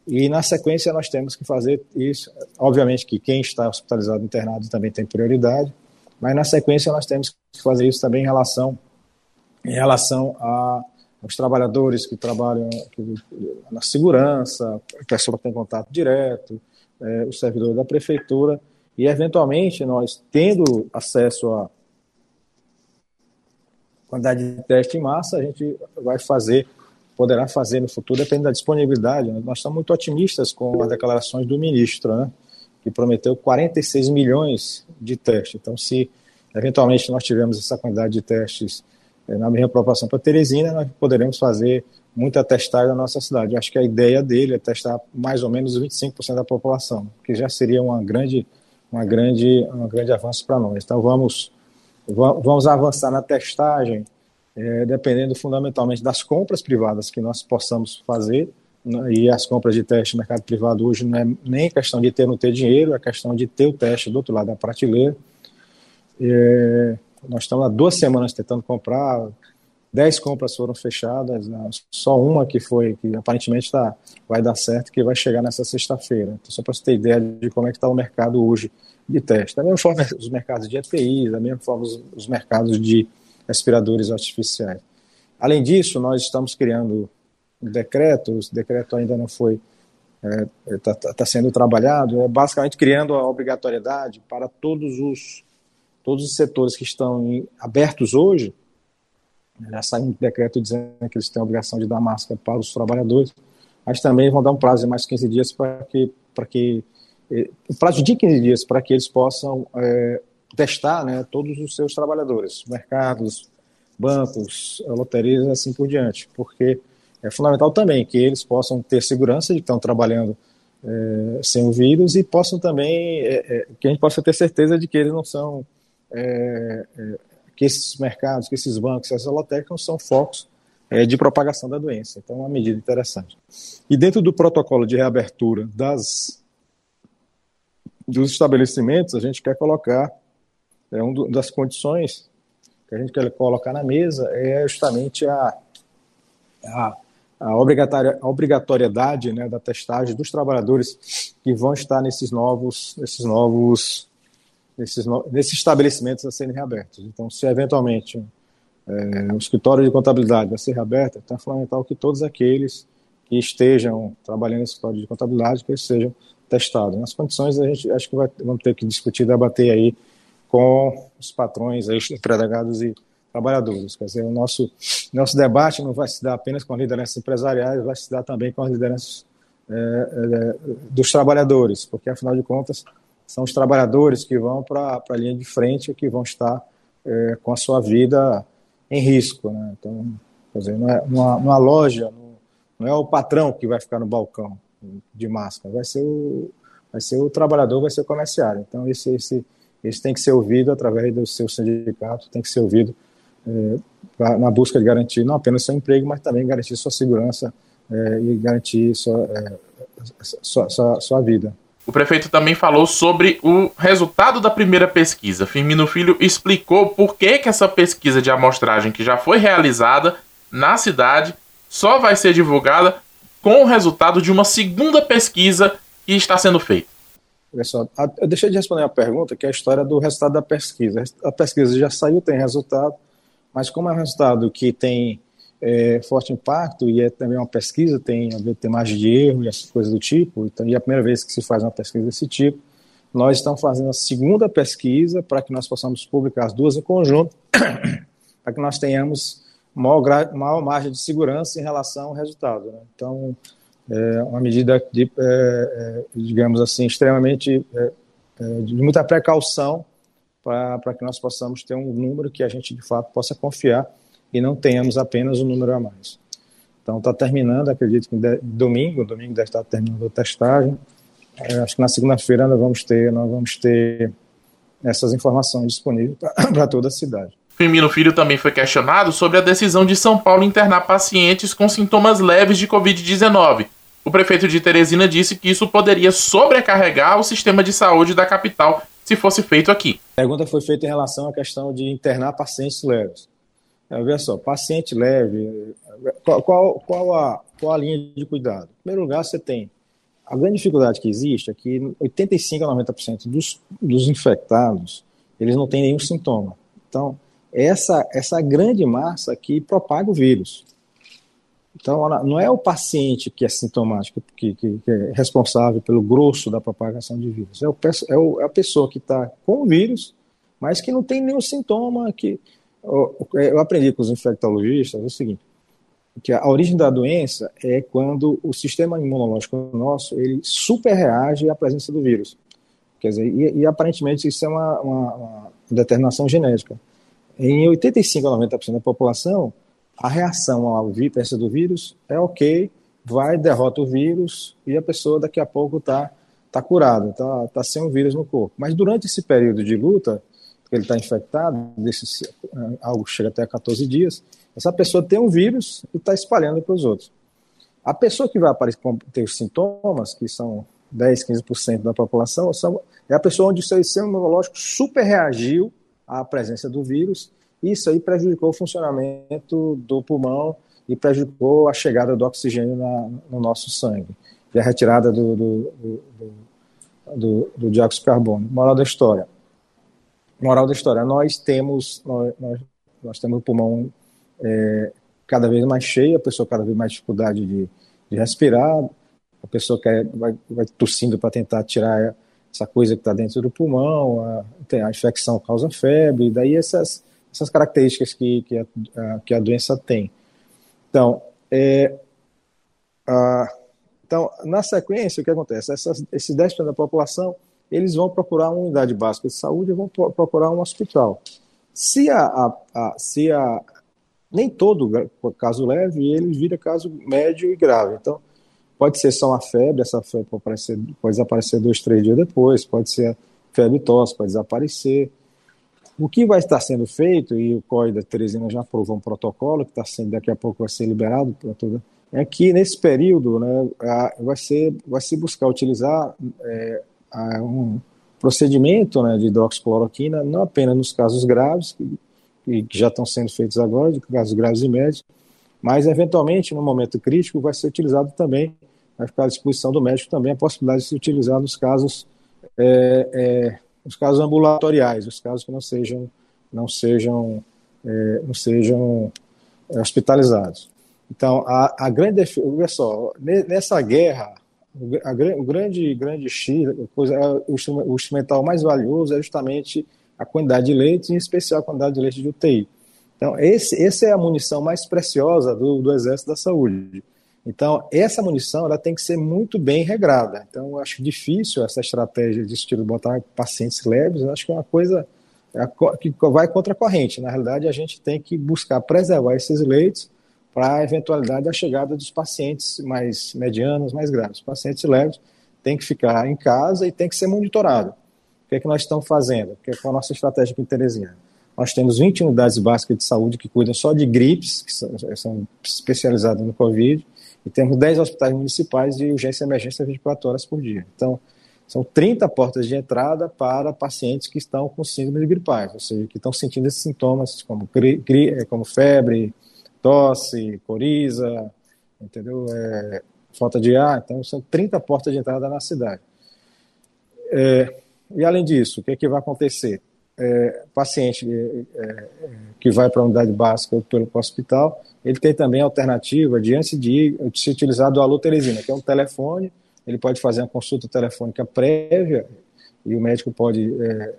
E, na sequência, nós temos que fazer isso. Obviamente que quem está hospitalizado internado também tem prioridade, mas, na sequência, nós temos que fazer isso também em relação, em relação a os trabalhadores que trabalham na segurança, a pessoa que tem contato direto, é, o servidor da prefeitura, e eventualmente nós, tendo acesso a quantidade de teste em massa, a gente vai fazer, poderá fazer no futuro, dependendo da disponibilidade. Nós estamos muito otimistas com as declarações do ministro, né, que prometeu 46 milhões de testes. Então, se eventualmente nós tivermos essa quantidade de testes é, na mesma proporção para Teresina, nós poderemos fazer muita testagem na nossa cidade. Eu acho que a ideia dele é testar mais ou menos 25% da população, que já seria uma grande, uma grande, um grande avanço para nós. Então vamos, vamos avançar na testagem, é, dependendo fundamentalmente das compras privadas que nós possamos fazer. E as compras de teste no mercado privado hoje não é nem questão de ter ou não ter dinheiro, é questão de ter o teste do outro lado da prateleira. É, nós estamos há duas semanas tentando comprar, dez compras foram fechadas, né? só uma que foi, que aparentemente tá, vai dar certo, que vai chegar nessa sexta-feira. Então, só para você ter ideia de como é que está o mercado hoje de teste. Da mesma forma, os mercados de EPI, da mesma forma, os, os mercados de respiradores artificiais. Além disso, nós estamos criando decreto, o decreto ainda não foi está é, tá, tá, tá sendo trabalhado, é basicamente criando a obrigatoriedade para todos os todos os setores que estão em, abertos hoje, já saiu um decreto dizendo que eles têm a obrigação de dar máscara para os trabalhadores, mas também vão dar um prazo de mais 15 dias para que, para que eh, um prazo de 15 dias para que eles possam é, testar né, todos os seus trabalhadores, mercados, bancos, loterias assim por diante, porque é fundamental também que eles possam ter segurança de que estão trabalhando é, sem o vírus e possam também, é, que a gente possa ter certeza de que eles não são é, é, que esses mercados, que esses bancos, essas lotéricas não são focos é, de propagação da doença. Então, é uma medida interessante. E dentro do protocolo de reabertura das, dos estabelecimentos, a gente quer colocar, é uma das condições que a gente quer colocar na mesa é justamente a, a, a obrigatoriedade né, da testagem dos trabalhadores que vão estar nesses novos, nesses novos, nesses, no, nesses estabelecimentos a serem reabertos. Então, se eventualmente é, o escritório de contabilidade vai ser reaberto, então é fundamental que todos aqueles que estejam trabalhando no escritório de contabilidade, que eles sejam testados. Nas condições, a gente acho que vai, vamos ter que discutir, debater aí com os patrões, aí, os empregados e trabalhadores. Quer dizer, o nosso, nosso debate não vai se dar apenas com as lideranças empresariais, vai se dar também com as lideranças é, é, dos trabalhadores, porque, afinal de contas, são os trabalhadores que vão para a linha de frente, que vão estar é, com a sua vida em risco. Né? Então, quer dizer, não é uma, uma loja, não é o patrão que vai ficar no balcão de máscara, vai ser o, vai ser o trabalhador, vai ser o comerciário. Então, esse, esse, esse tem que ser ouvido através do seu sindicato, tem que ser ouvido é, pra, na busca de garantir não apenas seu emprego, mas também garantir sua segurança é, e garantir sua, é, sua, sua, sua vida. O prefeito também falou sobre o resultado da primeira pesquisa. Firmino Filho explicou por que, que essa pesquisa de amostragem que já foi realizada na cidade só vai ser divulgada com o resultado de uma segunda pesquisa que está sendo feita. Pessoal, eu deixei de responder a pergunta, que é a história do resultado da pesquisa. A pesquisa já saiu, tem resultado, mas como é um resultado que tem é, forte impacto e é também uma pesquisa, tem, tem margem de erro e essas coisas do tipo, então, e é a primeira vez que se faz uma pesquisa desse tipo, nós estamos fazendo a segunda pesquisa para que nós possamos publicar as duas em conjunto, para que nós tenhamos maior, maior margem de segurança em relação ao resultado. Né? Então, é uma medida de, é, é, digamos assim, extremamente é, é, de muita precaução para que nós possamos ter um número que a gente de fato possa confiar e não tenhamos apenas um número a mais. Então está terminando, acredito que domingo, domingo deve estar terminando a testagem. É, acho que na segunda-feira nós vamos ter, nós vamos ter essas informações disponíveis para toda a cidade. Firmino Filho também foi questionado sobre a decisão de São Paulo internar pacientes com sintomas leves de Covid-19. O prefeito de Teresina disse que isso poderia sobrecarregar o sistema de saúde da capital se fosse feito aqui. A pergunta foi feita em relação à questão de internar pacientes leves. É, veja só, paciente leve, qual, qual, qual, a, qual a linha de cuidado? Em primeiro lugar, você tem a grande dificuldade que existe é que 85 a 90% dos, dos infectados, eles não têm nenhum sintoma. Então, essa, essa grande massa que propaga o vírus. Então, não é o paciente que é sintomático, que, que, que é responsável pelo grosso da propagação de vírus. É, o, é, o, é a pessoa que está com o vírus, mas que não tem nenhum sintoma. Que, eu aprendi com os infectologistas o seguinte, que a origem da doença é quando o sistema imunológico nosso ele super reage à presença do vírus. Quer dizer, e, e aparentemente isso é uma, uma, uma determinação genética. Em 85 a 90% da população, a reação à presença do vírus é ok, vai, derrota o vírus e a pessoa daqui a pouco está tá curada, está tá sem o vírus no corpo. Mas durante esse período de luta, que ele está infectado, desses, eh, algo chega até 14 dias, essa pessoa tem um vírus e está espalhando para os outros. A pessoa que vai aparecer, ter os sintomas, que são 10, 15% da população, são, é a pessoa onde o seu sistema imunológico super reagiu a presença do vírus, isso aí prejudicou o funcionamento do pulmão e prejudicou a chegada do oxigênio na, no nosso sangue e a retirada do, do, do, do, do dióxido de carbono. Moral da história. Moral da história, nós temos, nós, nós, temos o pulmão é, cada vez mais cheio, a pessoa cada vez mais dificuldade de, de respirar, a pessoa quer, vai, vai tossindo para tentar tirar essa coisa que está dentro do pulmão, a, a, infecção causa febre, daí essas, essas características que, que, a, que a doença tem. Então, é, a, então, na sequência, o que acontece? Essas, esses 10% da população, eles vão procurar uma unidade básica de saúde e vão procurar um hospital. Se a, a, a, se a nem todo caso leve, ele vira caso médio e grave. Então, Pode ser só uma febre, essa febre pode, aparecer, pode desaparecer dois, três dias depois, pode ser febre tosse, pode desaparecer. O que vai estar sendo feito, e o COI da Teresina já aprovou um protocolo, que está sendo, daqui a pouco vai ser liberado para toda, é que nesse período né, vai, ser, vai se buscar utilizar é, um procedimento né, de hidroxicloroquina, não apenas nos casos graves, que, que já estão sendo feitos agora, de casos graves e médios, Mas, eventualmente, no momento crítico, vai ser utilizado também, vai ficar à disposição do médico também a possibilidade de se utilizar nos casos, é, é, nos casos ambulatoriais, os casos que não sejam, não sejam, é, não sejam é, hospitalizados. Então, a, a grande. Olha só, nessa guerra, a, o grande, grande X, coisa, é, o, instrumental mais valioso é justamente a quantidade de leitos, em especial a quantidade de leitos de UTI. Então, esse, essa é a munição mais preciosa do, do Exército da Saúde. Então, essa munição ela tem que ser muito bem regrada. Então, eu acho difícil essa estratégia de estilo botar pacientes leves, eu acho que é uma coisa é que vai contra a corrente. Na realidade, a gente tem que buscar preservar esses leitos para a eventualidade da chegada dos pacientes mais medianos, mais graves. Pacientes leves têm que ficar em casa e têm que ser monitorados. O que é que nós estamos fazendo? O que é, é a nossa estratégia aqui em Teresina? Nós temos 20 unidades básicas de saúde que cuidam só de gripes, que são especializadas no Covid, e temos 10 hospitais municipais de urgência e emergência 24 horas por dia. Então, são 30 portas de entrada para pacientes que estão com síndrome de gripais, ou seja, que estão sentindo esses sintomas como, como febre, tosse, coriza, entendeu? É, falta de ar. Então, são 30 portas de entrada na cidade. É, e, além disso, o que, é que vai acontecer? É, paciente é, é, que vai para a unidade básica ou pelo hospital, ele tem também a alternativa de, antes de, de se utilizar do Alô Teresina, que é um telefone, ele pode fazer uma consulta telefônica prévia e o médico pode, é,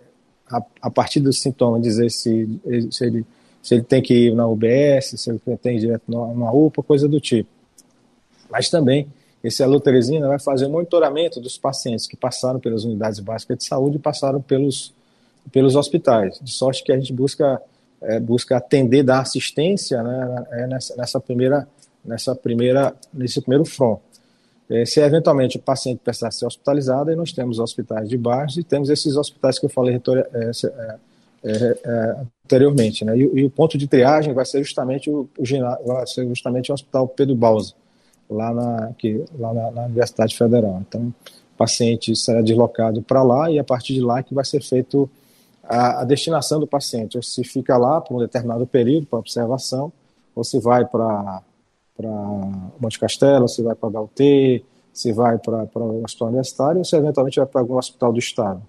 a, a, partir dos sintomas, dizer se, se ele se ele tem que ir na UBS, se ele tem direto numa UPA, coisa do tipo. Mas também, esse Alô Teresina vai fazer o monitoramento dos pacientes que passaram pelas unidades básicas de saúde e passaram pelos, pelos hospitais, de sorte que a gente busca, é, busca atender, dar assistência né, é, nessa, nessa primeira, nessa primeira, nesse primeiro front. É, se eventualmente o paciente precisar ser hospitalizado, aí nós temos hospitais de baixo e temos esses hospitais que eu falei, é, é, é, anteriormente. Né? E, e, o ponto de triagem vai ser justamente o, o, vai ser justamente o Hospital Pedro Bausa, lá na, aqui, lá na, na Universidade Federal. Então, o paciente será deslocado para lá e a partir de lá que vai ser feito a, a, destinação do paciente, ou se fica lá por um determinado período para observação, ou se vai para Monte Castelo, se vai para HUT, se vai para o hospital universitário, ou se eventualmente vai para algum hospital do estado.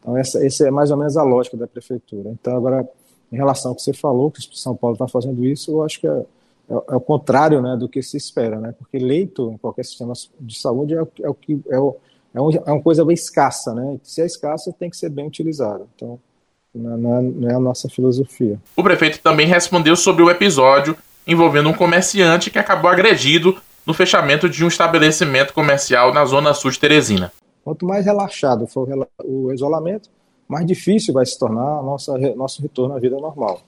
Então, essa, essa é mais ou menos a lógica da prefeitura. Então, agora, em relação ao que você falou, que São Paulo está fazendo isso, eu acho que é, é, é, o contrário né, do que se espera, né? porque leito em qualquer sistema de saúde é, é o que é, o, é, um, é uma coisa bem escassa, né? Se é escassa, tem que ser bem utilizado. Então, não é, não é a nossa filosofia. O prefeito também respondeu sobre o episódio envolvendo um comerciante que acabou agredido no fechamento de um estabelecimento comercial na zona sul de Teresina. Quanto mais relaxado for o isolamento, mais difícil vai se tornar nossa, nosso retorno à vida normal.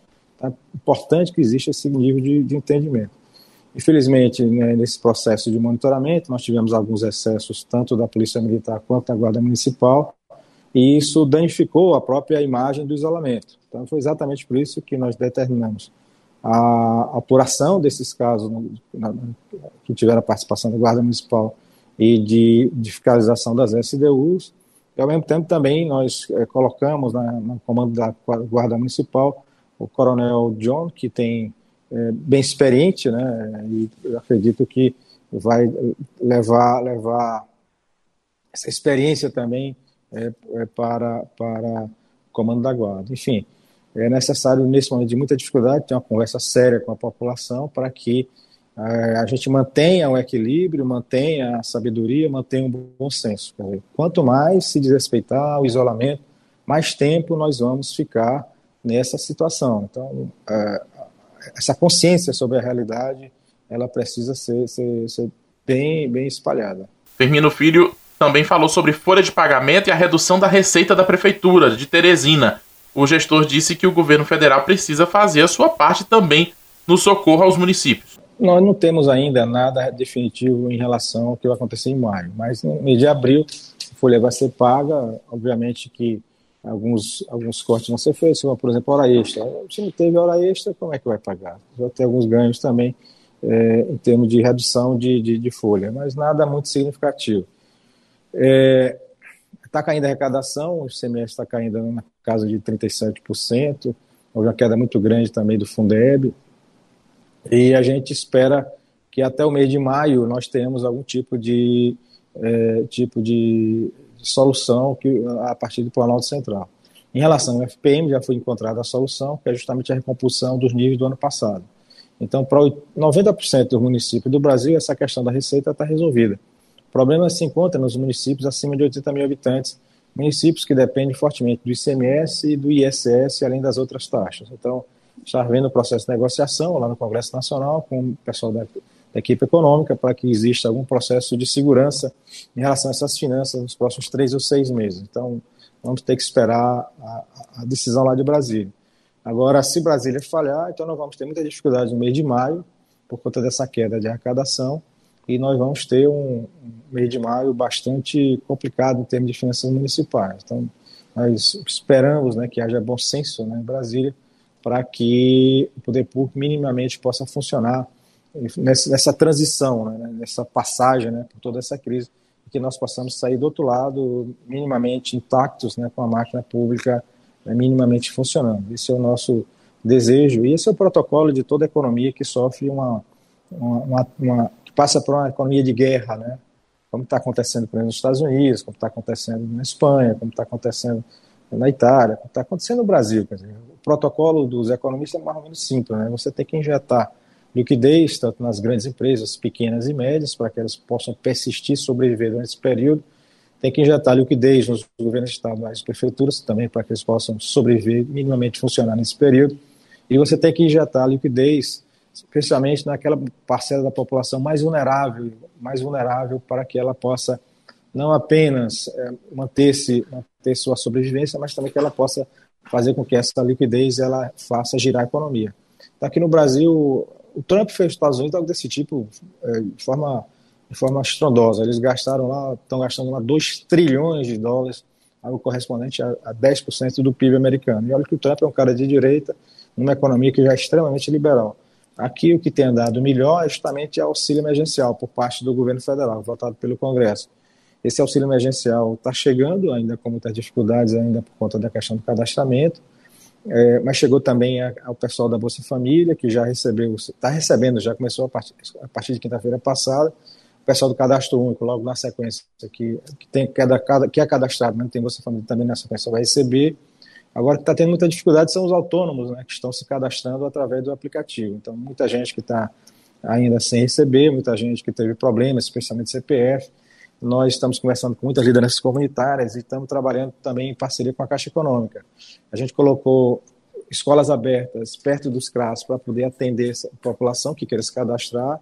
É importante que exista esse nível de, de entendimento. Infelizmente, né, nesse processo de monitoramento, nós tivemos alguns excessos, tanto da Polícia Militar quanto da Guarda Municipal, e isso danificou a própria imagem do isolamento. Então, foi exatamente por isso que nós determinamos a apuração desses casos que tiveram a participação da Guarda Municipal e de, de fiscalização das SDUs. E, ao mesmo tempo, também nós é, colocamos na, no comando da Guarda Municipal o Coronel John, que tem é, bem experiente, né, e acredito que vai levar, levar essa experiência também é, é, para, para o comando da Guarda. Enfim, é necessário, nesse momento de muita dificuldade, ter uma conversa séria com a população para que é, a gente mantenha o equilíbrio, mantenha a sabedoria, mantenha um bom senso. Quanto mais se desrespeitar o isolamento, mais tempo nós vamos ficar nessa situação. Então, é, essa consciência sobre a realidade, ela precisa ser, ser, ser bem, bem espalhada. Firmino Filho também falou sobre folha de pagamento e a redução da receita da prefeitura de Teresina. O gestor disse que o governo federal precisa fazer a sua parte também no socorro aos municípios. Nós não temos ainda nada definitivo em relação ao que vai acontecer em maio, mas no mês de abril a folha vai ser paga, obviamente que alguns, alguns cortes vão ser feitos, como, por exemplo, hora extra. Se não teve hora extra, como é que vai pagar? Vai ter alguns ganhos também é, em termos de redução de, de, de, folha, mas nada muito significativo. Está é, caindo a arrecadação, o semestre está caindo na casa de 37%, houve uma queda muito grande também do Fundeb, E a gente espera que até o mês de maio nós tenhamos algum tipo de, é, tipo de solução que, a partir do Planalto Central. Em relação ao FPM, já foi encontrada a solução, que é justamente a recompulsão dos níveis do ano passado. Então, para 90% dos municípios do Brasil, essa questão da receita está resolvida. O problema se encontra nos municípios acima de 80 mil habitantes, municípios que dependem fortemente do ICMS e do ISS, além das outras taxas. Então, está havendo um processo de negociação lá no Congresso Nacional com o pessoal da, da equipe econômica para que exista algum processo de segurança em relação a essas finanças nos próximos três ou seis meses. Então, vamos ter que esperar a, a decisão lá de Brasília. Agora, se Brasília falhar, então nós vamos ter muita dificuldade no mês de maio, por conta dessa queda de arrecadação, e nós vamos ter um, mês de maio bastante complicado em termos de finanças municipais. Então, nós esperamos né, que haja bom senso né, em Brasília para que o poder público minimamente possa funcionar nessa, transição, né, nessa passagem né, por toda essa crise, que nós possamos sair do outro lado minimamente intactos né, com a máquina pública né, minimamente funcionando. Esse é o nosso desejo e esse é o protocolo de toda economia que sofre uma, uma, uma, passa por uma economia de guerra, né? Como está acontecendo, por exemplo, nos Estados Unidos, como está acontecendo na Espanha, como está acontecendo na Itália, como está acontecendo no Brasil. Dizer, o protocolo dos economistas é mais ou menos simples, né? Você tem que injetar liquidez tanto nas grandes empresas, pequenas e médias, para que elas possam persistir, sobreviver durante esse período. Tem que injetar liquidez nos governos estaduais e prefeituras também, para que eles possam sobreviver, minimamente funcionar nesse período. E você tem que injetar liquidez, especialmente naquela parcela da população mais vulnerável, mais vulnerável para que ela possa não apenas é, manter-se, manter sua sobrevivência, mas também que ela possa fazer com que essa liquidez ela faça girar a economia. Então, aqui no Brasil, o Trump fez os Estados Unidos algo desse tipo é, de forma de forma estrondosa. Eles gastaram lá, estão gastando lá 2 trilhões de dólares, algo correspondente a, a 10% do PIB americano. E olha que o Trump é um cara de direita, numa economia que já é extremamente liberal. Aqui o que tem andado melhor é justamente auxílio emergencial por parte do governo federal, votado pelo Congresso. Esse auxílio emergencial está chegando, ainda com muitas dificuldades, ainda por conta da questão do cadastramento, é, mas chegou também a, ao pessoal da Bolsa Família, que já recebeu, está recebendo, já começou a partir, a partir de quinta-feira passada, o pessoal do cadastro único, logo na sequência, que, que, tem, que, é, da, que é cadastrado, mas não tem Bolsa Família também na sequência vai receber. Agora, que está tendo muita dificuldade são os autônomos, né, que estão se cadastrando através do aplicativo. Então, muita gente que está ainda sem receber, muita gente que teve problemas, especialmente CPF. Nós estamos conversando com muitas lideranças comunitárias e estamos trabalhando também em parceria com a Caixa Econômica. A gente colocou escolas abertas perto dos CRAS para poder atender essa população que queira se cadastrar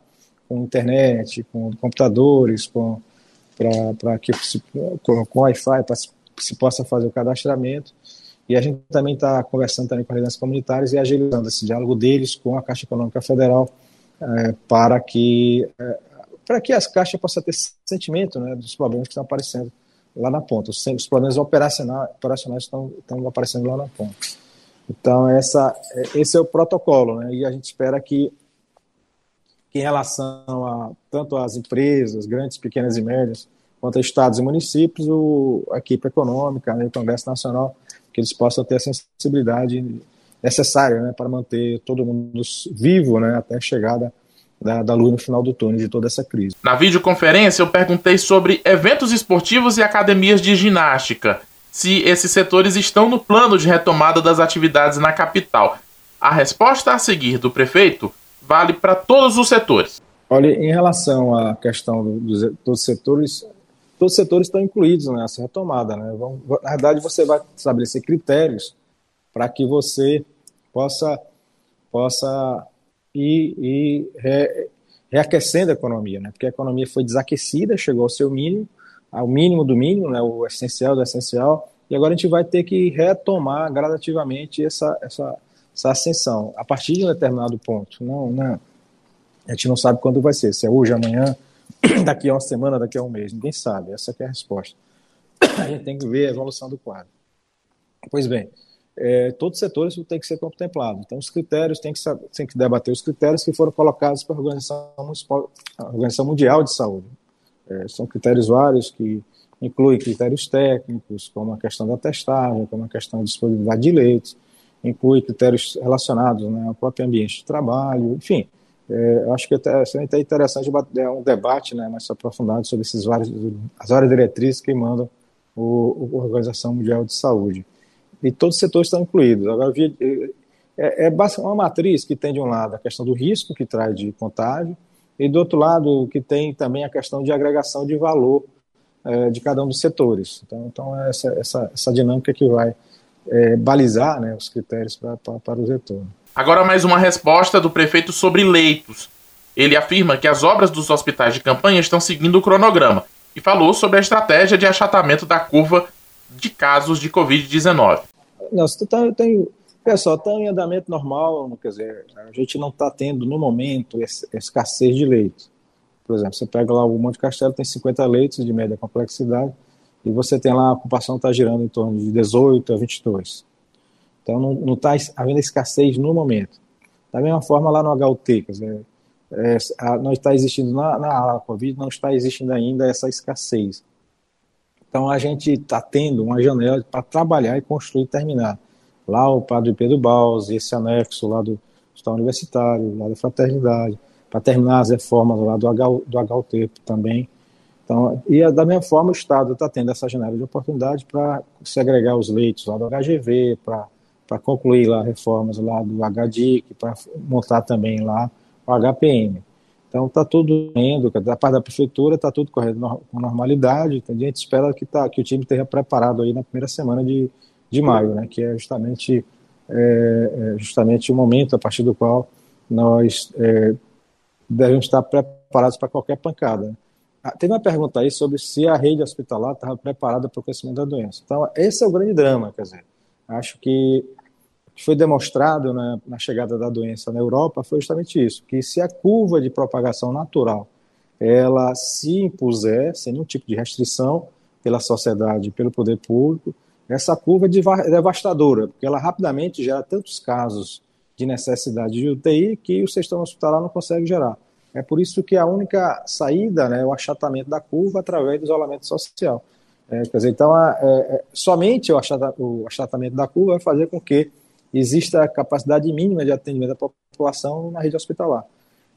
com internet, com computadores, com para que com, com Wi-Fi para se, se possa fazer o cadastramento. E a gente também está conversando também com as lideranças comunitárias e agilizando esse diálogo deles com a Caixa Econômica Federal é, para que é, para que as caixas possam ter sentimento né, dos problemas que estão aparecendo lá na ponta. Os, os problemas operacionais, estão, estão aparecendo lá na ponta. Então, essa, é, esse é o protocolo, né, e a gente espera que, que em relação a tanto às empresas, grandes, pequenas e médias, quanto a estados e municípios, o, a equipe econômica, né, o Congresso Nacional, que eles possam ter a sensibilidade necessária né, para manter todo mundo vivo né, até a chegada da, da luz no final do túnel de toda essa crise. Na videoconferência, eu perguntei sobre eventos esportivos e academias de ginástica, se esses setores estão no plano de retomada das atividades na capital. A resposta a seguir do prefeito vale para todos os setores. Olha, em relação à questão dos, dos setores, todos os setores estão incluídos nessa retomada. Né? Na verdade, você vai estabelecer critérios para que você possa, possa ir, ir re, reaquecendo a economia, né? porque a economia foi desaquecida, chegou ao seu mínimo, ao mínimo do mínimo, né? o essencial do essencial, e agora a gente vai ter que retomar gradativamente essa, essa, essa ascensão, a partir de um determinado ponto. Não, não, a gente não sabe quando vai ser, se é hoje, amanhã, daqui a uma semana, daqui a um mês, ninguém sabe, essa é a resposta. A gente tem que ver a evolução do quadro. Pois bem, é, todos os setores têm que ser contemplados. Então, os critérios, tem que, tem que debater os critérios que foram colocados pela Organização, Organização Mundial de Saúde. É, são critérios vários que incluem critérios técnicos, como a questão da testagem, como a questão da disponibilidade de leitos, inclui critérios relacionados né, ao próprio ambiente de trabalho, enfim, É, acho que até, seria até interessante é um debate né, mais aprofundado sobre esses vários, as várias diretrizes que mandam o, a Organização Mundial de Saúde. E todos os setores estão incluídos. Agora, é, é uma matriz que tem, de um lado, a questão do risco que traz de contágio, e do outro lado, que tem também a questão de agregação de valor é, de cada um dos setores. Então, então é essa, essa, essa dinâmica que vai é, balizar né, os critérios pra, para o retorno. Agora, mais uma resposta do prefeito sobre leitos. Ele afirma que as obras dos hospitais de campanha estão seguindo o cronograma e falou sobre a estratégia de achatamento da curva de casos de Covid-19. Nossa, tem, pessoal, está em andamento normal, quer dizer, a gente não está tendo no momento escassez de leitos. Por exemplo, você pega lá o Monte Castelo, tem 50 leitos de média complexidade, e você tem lá a ocupação está girando em torno de 18 a 22. Então não está havendo escassez no momento. Da mesma forma lá no HUT, quer dizer, é, não está existindo na, na Covid, não está existindo ainda essa escassez. Então a gente está tendo uma janela para trabalhar e construir e terminar. Lá o Padre Pedro Baus, esse anexo lá do Hospital Universitário, lá da Fraternidade, para terminar as reformas lá do, H, do HUT também. Então, e da mesma forma o Estado está tendo essa janela de oportunidade para segregar os leitos lá do HGV, para para concluir lá reformas lá do HDIC, para montar também lá o HPM. Então está tudo indo, da parte da prefeitura está tudo correndo com normalidade, então, a gente espera que, tá, que o time esteja preparado aí na primeira semana de, de maio, né, que é justamente, é, é justamente o momento a partir do qual nós é, devemos estar preparados para qualquer pancada. Ah, tem uma pergunta aí sobre se a rede hospitalar estava preparada para o crescimento da doença. Então, esse é o grande drama, quer dizer, acho que que foi demonstrado na, na, chegada da doença na Europa foi justamente isso, que se a curva de propagação natural ela se impuser sem nenhum tipo de restrição pela sociedade, pelo poder público, essa curva é devastadora, porque ela rapidamente gera tantos casos de necessidade de UTI que o sistema hospitalar não consegue gerar. É por isso que a única saída né, é o achatamento da curva através do isolamento social. É, quer dizer, então, a, é, é somente o achatamento da curva vai fazer com que exista a capacidade mínima de atendimento da população na rede hospitalar.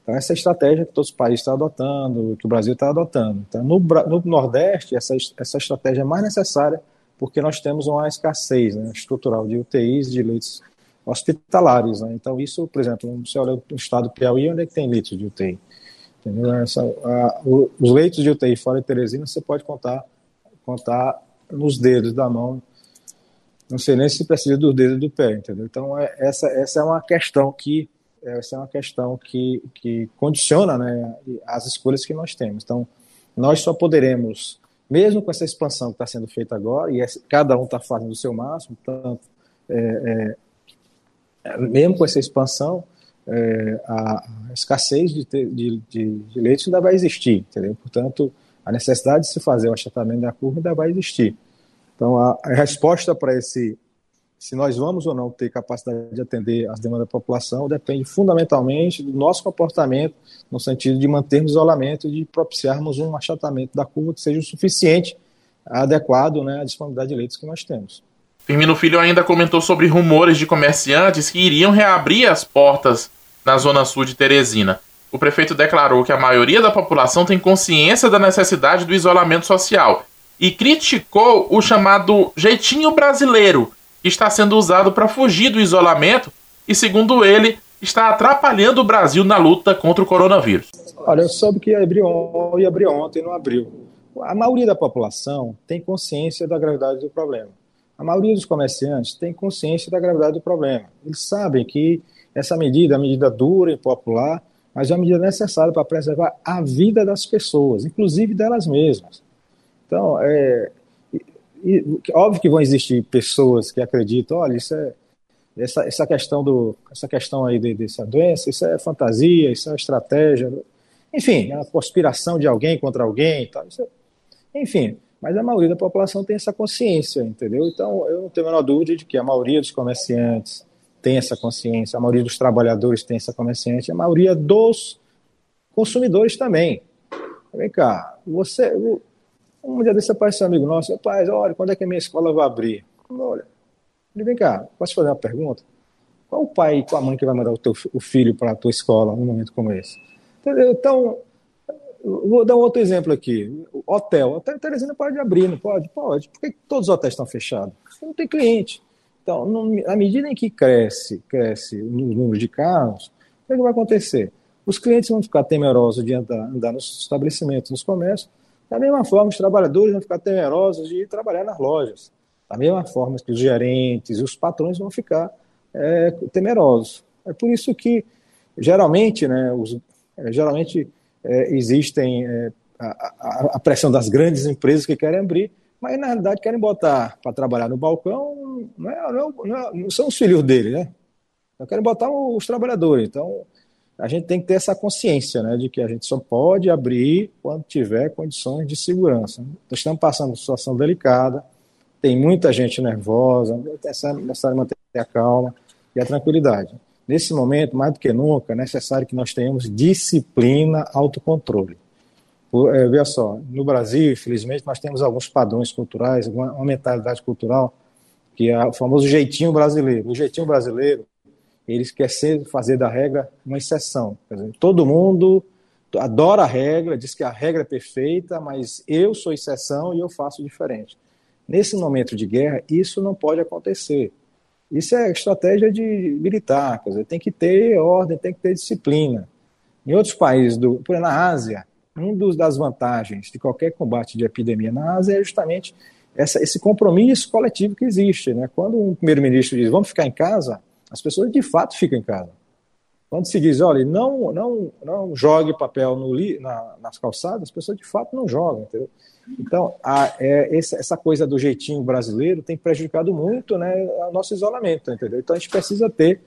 Então, essa é a estratégia que todos os países estão adotando, que o Brasil está adotando. Então, no, no, Nordeste, essa, essa estratégia é mais necessária porque nós temos uma escassez né, estrutural de UTIs, de leitos hospitalares. Né? Então, isso, por exemplo, você olha no estado do Piauí, onde é que tem leitos de UTI? Essa, a, o, os leitos de UTI fora de Teresina, você pode contar, contar nos dedos da mão não sei nem se precisa dos dedos do pé, entendeu? Então é, essa, essa é uma questão que essa é uma questão que, que condiciona né, as escolhas que nós temos. Então nós só poderemos, mesmo com essa expansão que está sendo feita agora e cada um está fazendo o seu máximo, tanto é, é, mesmo com essa expansão é, a, a, escassez de, de, de, de leitos ainda vai existir, entendeu? Portanto a necessidade de se fazer o achatamento da curva ainda vai existir. Então, a, a resposta para esse, se nós vamos ou não ter capacidade de atender as demandas da população, depende fundamentalmente do nosso comportamento, no sentido de mantermos isolamento e de propiciarmos um achatamento da curva que seja o suficiente, adequado né, à disponibilidade de leitos que nós temos. Firmino Filho ainda comentou sobre rumores de comerciantes que iriam reabrir as portas na zona sul de Teresina. O prefeito declarou que a maioria da população tem consciência da necessidade do isolamento social e criticou o chamado jeitinho brasileiro, que está sendo usado para fugir do isolamento e, segundo ele, está atrapalhando o Brasil na luta contra o coronavírus. Olha, eu soube que ia abrir, ia abrir ontem, não abriu. A maioria da população tem consciência da gravidade do problema. A maioria dos comerciantes tem consciência da gravidade do problema. Eles sabem que essa medida uma medida dura e popular, mas é uma medida necessária para preservar a vida das pessoas, inclusive delas mesmas. Então, é, e, óbvio que vão existir pessoas que acreditam, olha, isso é essa, essa questão do essa questão aí de, dessa doença, isso é fantasia, isso é estratégia, enfim, é uma conspiração de alguém contra alguém, tal, é, enfim. Mas a maioria da população tem essa consciência, entendeu? Então, eu não tenho a menor dúvida de que a maioria dos comerciantes tem essa consciência, a maioria dos trabalhadores tem essa consciência, a maioria dos consumidores também. Vem cá, você, um dia desse apareceu um amigo nosso, rapaz, olha, quando é que a minha escola vai abrir? Olha, ele vem cá, posso fazer uma pergunta? Qual o pai e qual a mãe que vai mandar o, teu, o filho para a tua escola num momento como esse? Entendeu? Então, vou dar um outro exemplo aqui. Hotel. Hotel Teresina pode abrir, não pode? Pode. Por que todos os hotéis estão fechados? Não tem cliente. Então, à medida em que cresce, cresce o número de carros, o é que vai acontecer? Os clientes vão ficar temerosos de andar, andar nos estabelecimentos, nos comércios. Da mesma forma, os trabalhadores vão ficar temerosos de ir trabalhar nas lojas. Da mesma forma que os gerentes e os patrões vão ficar é, temerosos. É por isso que, geralmente, né, os, é, geralmente é, existem é, a, a, pressão das grandes empresas que querem abrir, mas na realidade querem botar para trabalhar no balcão, não, é, não, não, não, são os filhos dele, né? Não querem botar os trabalhadores. Então, a gente tem que ter essa consciência né, de que a gente só pode abrir quando tiver condições de segurança. Nós estamos passando uma situação delicada, tem muita gente nervosa, é necessário manter a calma e a tranquilidade. Nesse momento, mais do que nunca, é necessário que nós tenhamos disciplina, autocontrole. É, veja só, no Brasil, infelizmente, nós temos alguns padrões culturais, uma, uma mentalidade cultural, que é o famoso jeitinho brasileiro. O jeitinho brasileiro, eles querem fazer da regra uma exceção. Dizer, todo mundo adora a regra, diz que a regra é perfeita, mas eu sou exceção e eu faço diferente. Nesse momento de guerra, isso não pode acontecer. Isso é estratégia de militar, quer dizer, tem que ter ordem, tem que ter disciplina. Em outros países, do, por exemplo, na Ásia, uma das vantagens de qualquer combate de epidemia na Ásia é justamente essa, esse compromisso coletivo que existe. Né? Quando um primeiro-ministro diz vamos ficar em casa, as pessoas de fato ficam em casa. Quando se diz, olha, não, não, não jogue papel no, na, nas calçadas, as pessoas de fato não jogam. Entendeu? Então, a, é, essa coisa do jeitinho brasileiro tem prejudicado muito né, o nosso isolamento, entendeu? Então, a gente precisa ter,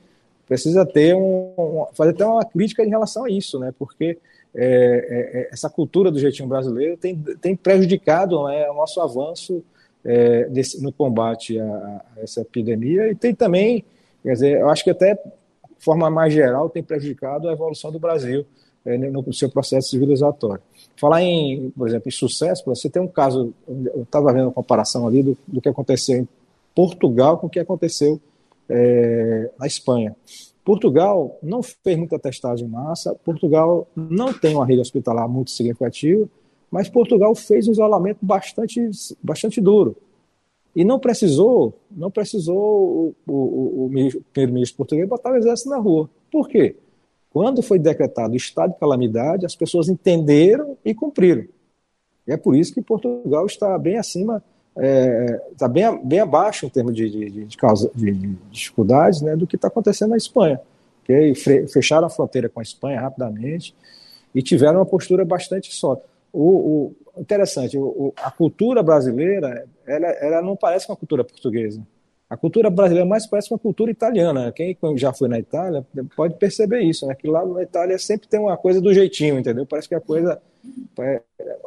precisa ter um, um fazer até uma crítica em relação a isso, né? Porque é, é, é, essa cultura do jeitinho brasileiro tem, tem prejudicado né, o nosso avanço é, desse, no combate a, a, essa epidemia e tem também, quer dizer, eu acho que até de forma mais geral tem prejudicado a evolução do Brasil é, no seu processo civilizatório. Falar em, por exemplo, em sucesso, você tem um caso, eu estava vendo uma comparação ali do, do que aconteceu em Portugal com o que aconteceu é, na Espanha. Portugal não fez muita testagem em massa, Portugal não tem uma rede hospitalar muito significativa, mas Portugal fez um isolamento bastante, bastante duro. E não precisou, não precisou o, o, o, o primeiro-ministro português botar o exército na rua. Por quê? Quando foi decretado o estado de calamidade, as pessoas entenderam e cumpriram. E é por isso que Portugal está bem acima, é, está bem, bem abaixo em termos de, de, de, causa, de, de dificuldades né, do que está acontecendo na Espanha. Que fecharam a fronteira com a Espanha rapidamente e tiveram uma postura bastante sólida. O, o, interessante, o, a cultura brasileira ela, ela não parece com a cultura portuguesa. A cultura brasileira mais parece uma cultura italiana. Quem já foi na Itália pode perceber isso, né? Que lá na Itália sempre tem uma coisa do jeitinho, entendeu? Parece que a coisa. É, é,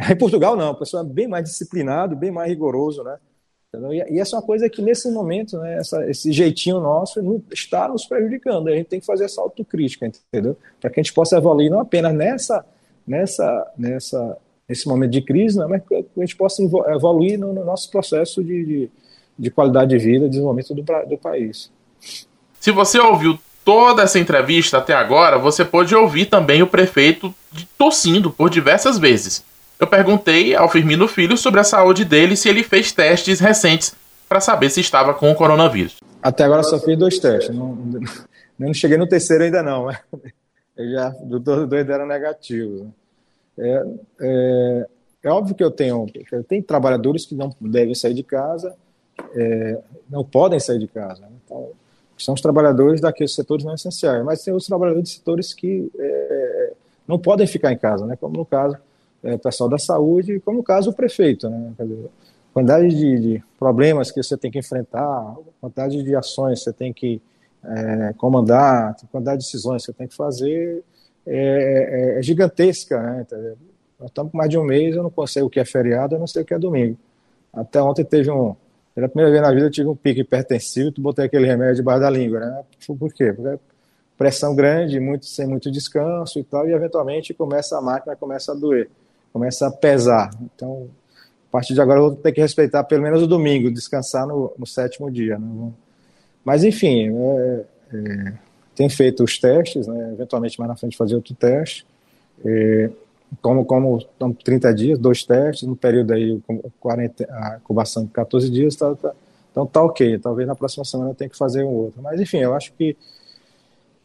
é, em Portugal, não. O pessoal é bem mais disciplinado, bem mais rigoroso, né? E essa é uma coisa que, nesse momento, né, essa, esse jeitinho nosso está nos prejudicando. A gente tem que fazer essa autocrítica, entendeu? Para que a gente possa evoluir não apenas nessa, nessa, nessa, nesse momento de crise, né, mas que a gente possa evoluir no, no nosso processo de, de de qualidade de vida e desenvolvimento do, do país. Se você ouviu toda essa entrevista até agora, você pode ouvir também o prefeito tossindo por diversas vezes. Eu perguntei ao Firmino Filho sobre a saúde dele se ele fez testes recentes para saber se estava com o coronavírus. Até agora só fiz dois testes. Não, não cheguei no terceiro ainda não. Eu já, dois eram negativos. É, é, é, óbvio que eu tenho, eu tenho trabalhadores que não devem sair de casa é, não podem sair de casa. Né? Então, são os trabalhadores daqueles setores não essenciais, mas tem os trabalhadores de setores que é, não podem ficar em casa, né? como no caso é, o pessoal da saúde, como no caso o prefeito. Né? Dizer, quantidade de, de, problemas que você tem que enfrentar, quantidade de ações que você tem que é, comandar, quantidade de decisões que você tem que fazer é, é, é gigantesca. Né? Nós estamos com mais de um mês, eu não consigo o que é feriado, eu não sei o que é domingo. Até ontem teve um, pela primeira vez na vida eu tive um pico hipertensivo, tu botei aquele remédio debaixo da língua, né? Por quê? Porque pressão grande, muito, sem muito descanso e tal, e eventualmente começa a máquina começa a doer, começa a pesar. Então, a partir de agora eu vou ter que respeitar pelo menos o domingo, descansar no, no sétimo dia. Né? Mas, enfim, é, é, tem feito os testes, né, eventualmente mais na frente fazer outro teste. É, como, como estão 30 dias, dois testes, no período aí, 40, a incubação de 14 dias, tá, tá, então tá ok. Talvez na próxima semana eu tenha que fazer um outro. Mas, enfim, eu acho que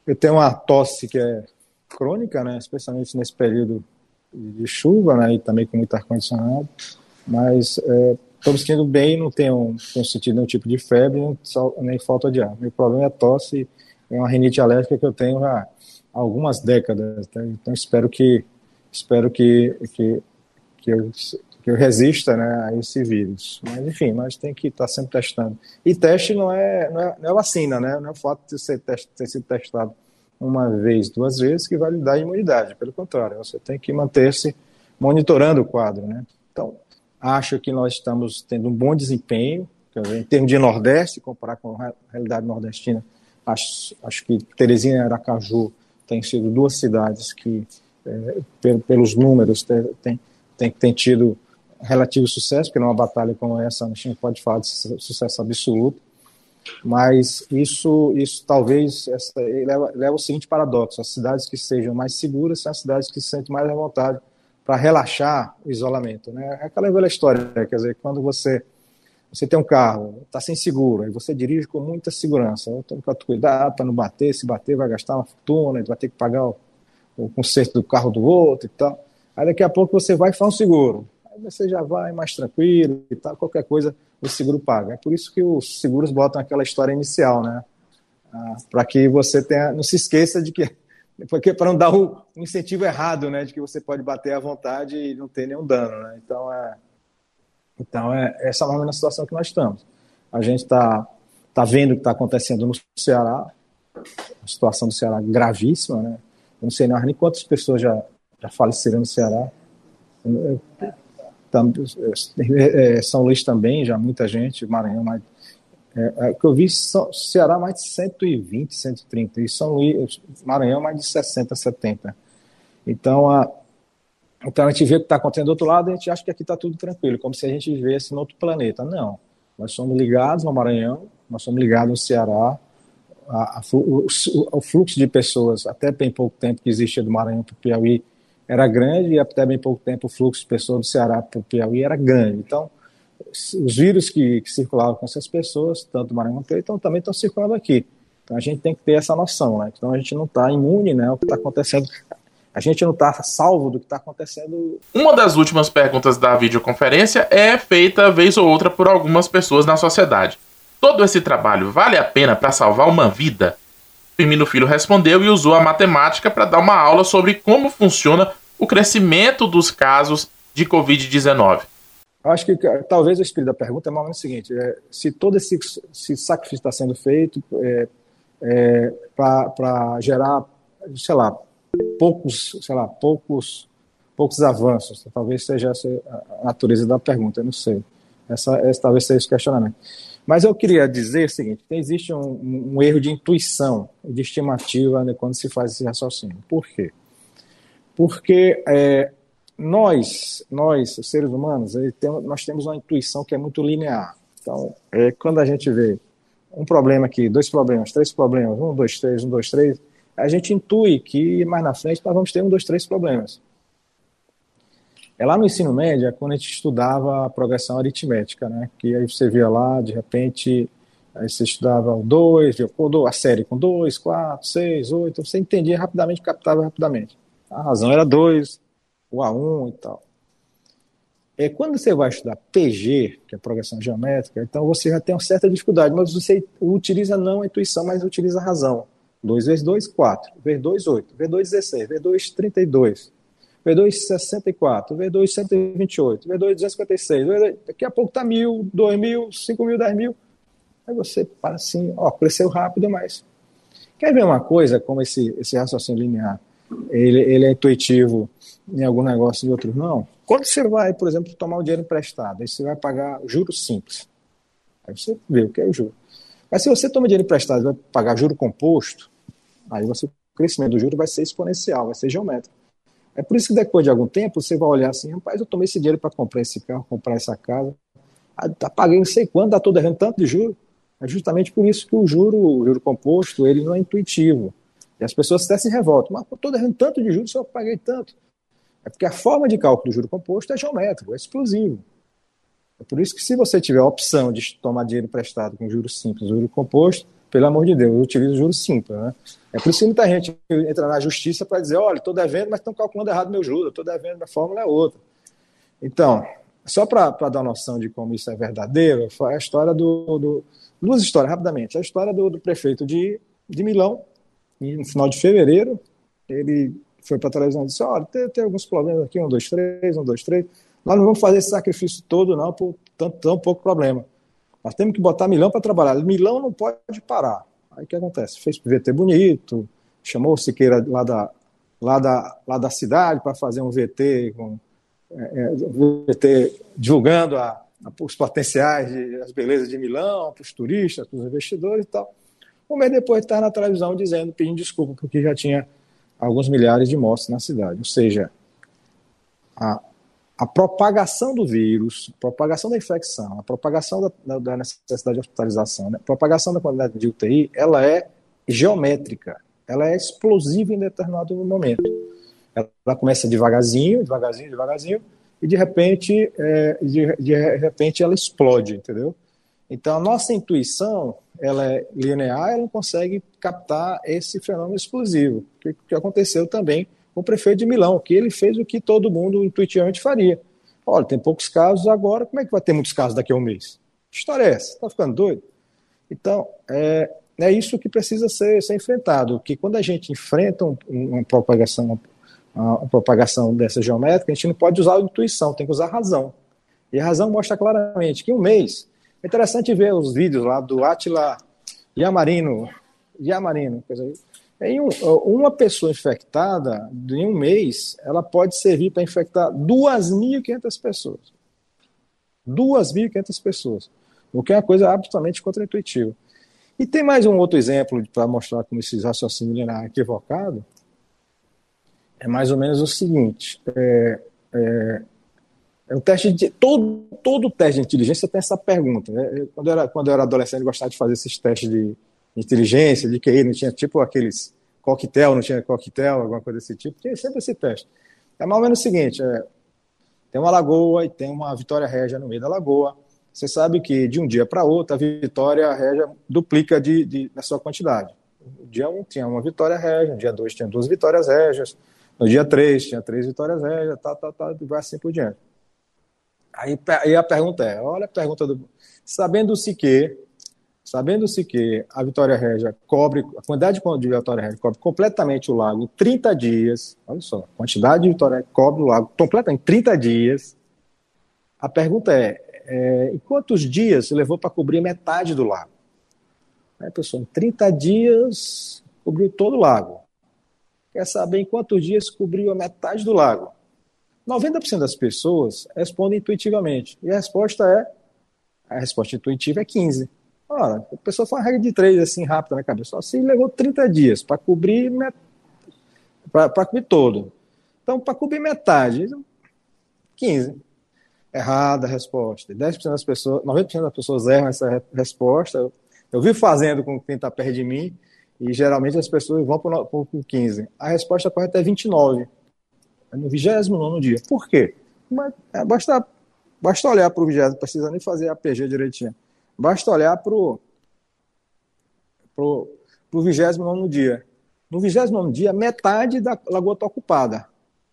eu tenho uma tosse que é crônica, né, especialmente nesse período de chuva, né, e também com muito ar-condicionado, mas é, estou me sentindo bem, não tenho, tenho sentido nenhum tipo de febre, nem, nem falta de ar. Meu problema é tosse, é uma rinite alérgica que eu tenho há algumas décadas, tá? então espero que espero que, que, que, eu, que eu resista né, a esse vírus. Mas, enfim, mas tem que estar tá sempre testando. E teste não é, não é, não é vacina, né? Não é o fato de ser test, ter sido testado uma vez, duas vezes, que vai lhe dar imunidade. Pelo contrário, você tem que manter-se monitorando o quadro. Né? Então, acho que nós estamos tendo um bom desempenho, em termos de Nordeste, comparar com a realidade nordestina, acho, acho que Teresina e Aracaju têm sido duas cidades que, é, pelos números, têm tem, tem tido relativo sucesso, porque numa batalha como essa a gente não pode falar de sucesso absoluto, mas isso, isso talvez essa, leva, leva o seguinte paradoxo: as cidades que sejam mais seguras são as cidades que se sentem mais à vontade para relaxar o isolamento. Né? É aquela velha história, quer dizer, quando você você tem um carro, está sem seguro, aí você dirige com muita segurança, tem que cuidar para não bater, se bater vai gastar uma fortuna, vai ter que pagar o, o conserto do carro do outro e tal. Aí daqui a pouco você vai e faz um seguro, aí você já vai mais tranquilo e tal, qualquer coisa o seguro paga. É por isso que os seguros botam aquela história inicial, né? Ah, para que você tenha, não se esqueça de que porque para não dar o um incentivo errado, né, de que você pode bater à vontade e não ter nenhum dano, né? Então é, então é essa é a situação que nós estamos. A gente está tá vendo o que está acontecendo no Ceará, a situação do Ceará gravíssima, né? Eu não sei nem quantas pessoas já já faleceram no Ceará. É, é, São Luís também, já muita gente, Maranhão, mais, é, é, que eu vi São, Ceará mais de 120, 130, e São Luís, Maranhão mais de 60, 70. Então a, então a gente vê o que está acontecendo do outro lado e a gente acha que aqui está tudo tranquilo, como se a gente vivesse em outro planeta. Não. Nós somos ligados ao Maranhão, nós somos ligados ao Ceará, a, a, o, o, fluxo de pessoas, até bem pouco tempo que existia do Maranhão para o Piauí, era grande e até bem pouco tempo o fluxo de pessoas do Ceará para o Piauí era grande. Então, os vírus que, que, circulavam com essas pessoas, tanto do Maranhão quanto então, também estão circulando aqui. Então, a gente tem que ter essa noção, né? Então, a gente não está imune, né, ao que está acontecendo. A gente não está salvo do que está acontecendo. Uma das últimas perguntas da videoconferência é feita vez ou outra por algumas pessoas na sociedade. Todo esse trabalho vale a pena para salvar uma vida? Firmino Filho respondeu e usou a matemática para dar uma aula sobre como funciona o crescimento dos casos de Covid-19? Acho que talvez o espírito da pergunta é mais ou menos o seguinte: é, se todo esse, esse, sacrifício está sendo feito é, é, para gerar, sei lá, poucos, sei lá, poucos, poucos avanços, talvez seja essa a natureza da pergunta, eu não sei. Essa, essa talvez seja esse questionamento. Mas eu queria dizer o seguinte: existe um, um erro de intuição, de estimativa né, quando se faz esse raciocínio. Por quê? Porque é, nós, nós, seres humanos, tem, nós temos uma intuição que é muito linear. Então, é, quando a gente vê um problema aqui, dois problemas, três problemas, um, dois, três, um, dois, três, a gente intui que mais na frente nós vamos ter um, dois, três problemas. É lá no ensino médio, é quando a gente estudava a progressão aritmética, né? Que aí você via lá, de repente, aí você estudava o 2, a série com 2, 4, 6, 8, você entendia rapidamente, captava rapidamente. A razão era 2, o A1 e tal. É, quando você vai estudar PG, que é progressão geométrica, então você já tem uma certa dificuldade, mas você utiliza não a intuição, mas utiliza a razão. 2 vezes 2, 4. Vezes 2, 8. Vezes 2, 16. Vezes 2, 32. Vezes 2, 64. Vezes 2, 128. Vezes 2, 256. Vezes Daqui a pouco está mil, dois mil, cinco mil, dez mil. Aí você para assim, ó, cresceu rápido, mas... Quer ver uma coisa como esse, esse raciocínio linear? ele, ele é intuitivo em algum negócio e outros não. Quando você vai, por exemplo, tomar o dinheiro emprestado, aí você vai pagar juros simples. Aí você vê o que é o juro. Mas se você toma dinheiro emprestado e vai pagar juro composto, aí você, o crescimento do juro vai ser exponencial, vai ser geométrico. É por isso que depois de algum tempo você vai olhar assim, rapaz, eu tomei esse dinheiro para comprar esse carro, comprar essa casa, ah, tá pagando não sei quanto, todo errando tanto de juro. É justamente por isso que o juro, o juro composto, ele não é intuitivo. E as pessoas até se revoltam. Mas estou devendo tanto de juros, só paguei tanto. É porque a forma de cálculo do juro composto é geométrico, é explosivo. É por isso que se você tiver a opção de tomar dinheiro emprestado com juros simples, juro composto, pelo amor de Deus, utilize juros simples. Né? É por isso que muita gente entra na justiça para dizer, olha, estou devendo, mas estão calculando errado meu juros, estou devendo, a fórmula é outra. Então, só para dar noção de como isso é verdadeiro, foi a história do, do duas histórias, rapidamente. A história do, do prefeito de, de Milão, no final de fevereiro, ele foi para a televisão e disse: Olha, tem, tem, alguns problemas aqui, um, dois, três, um, dois, três. Nós não vamos fazer esse sacrifício todo, não, por tão, tão pouco problema. Nós temos que botar Milão para trabalhar. Milão não pode parar. Aí o que acontece? Fez VT bonito, chamou o Siqueira lá da, lá da, lá da cidade para fazer um VT, com, é, é VT divulgando a, a, os potenciais, de, as belezas de Milão para os turistas, para os investidores e tal. Um mês depois está na televisão dizendo, pedindo desculpa, porque já tinha alguns milhares de mortes na cidade. Ou seja, a, a propagação do vírus, a propagação da infecção, a propagação da, da necessidade de hospitalização, né, a propagação da qualidade de UTI, ela é geométrica, ela é explosiva em determinado momento. Ela começa devagarzinho, devagarzinho, devagarzinho, e de repente, é, de, de repente ela explode, entendeu? Então, a nossa intuição, ela é linear, ela não consegue captar esse fenômeno explosivo, que, que aconteceu também o prefeito de Milão, que ele fez o que todo mundo intuitivamente faria. Olha, tem poucos casos agora, como é que vai ter muitos casos daqui a um mês? Que história é essa? Está ficando doido? Então, é, é isso que precisa ser, ser enfrentado, que quando a gente enfrenta um, uma propagação uma, uma propagação dessa geométrica, a gente não pode usar a intuição, tem que usar a razão. E a razão mostra claramente que um mês é interessante ver os vídeos lá do Atila Yamarino, Yamarino, em um, uma pessoa infectada, em um mês, ela pode servir para infectar 2.500 pessoas. 2.500 pessoas. O que é uma coisa absolutamente contraintuitiva. E tem mais um outro exemplo para mostrar como esse raciocínio é equivocado. É mais ou menos o seguinte: é, é, é um teste de todo todo teste de inteligência tem essa pergunta. Né? Quando eu era quando eu era adolescente, eu gostava de fazer esses testes de inteligência, de QI, não tinha tipo aqueles coquetel, não tinha coquetel, alguma coisa desse tipo. Tinha sempre esse teste. É mais ou menos o seguinte: é, tem uma lagoa e tem uma Vitória Régia no meio da lagoa. Você sabe que de um dia para outro a Vitória Régia duplica de, de, na sua quantidade. No dia 1 um, tinha uma Vitória Régia, no dia 2 tinha duas Vitórias Régias, no dia 3 tinha três Vitórias Régias, tá, tá, tá, e vai assim por diante. Aí, aí a pergunta é, olha a pergunta do... Sabendo-se que, sabendo-se que a Vitória Régia cobre, a quantidade de Vitória Régia cobre completamente o lago em 30 dias, olha só, a quantidade de Vitória Régia cobre o lago completamente em 30 dias, a pergunta é, é em quantos dias levou para cobrir metade do lago? Aí, pessoal, em 30 dias cobriu todo o lago. Quer saber em quantos dias cobriu a metade do lago? 90% das pessoas respondem intuitivamente. E a resposta é: a resposta intuitiva é 15. Ora, a pessoa faz uma regra de 3 assim rápida na cabeça. Se levou 30 dias para cobrir para cobrir todo. Então, para cobrir metade, 15. Errada a resposta. 10% das pessoas, 90% das pessoas erram essa resposta. Eu, vi fazendo com quem está perto de mim, e geralmente as pessoas vão para o 15. A resposta correta é 29 no 29 dia. Por quê? Mas, é, basta, basta olhar para o 20, não precisa nem fazer a PG direitinho. Basta olhar para o 29 dia. No 29 dia, metade da lagoa está ocupada.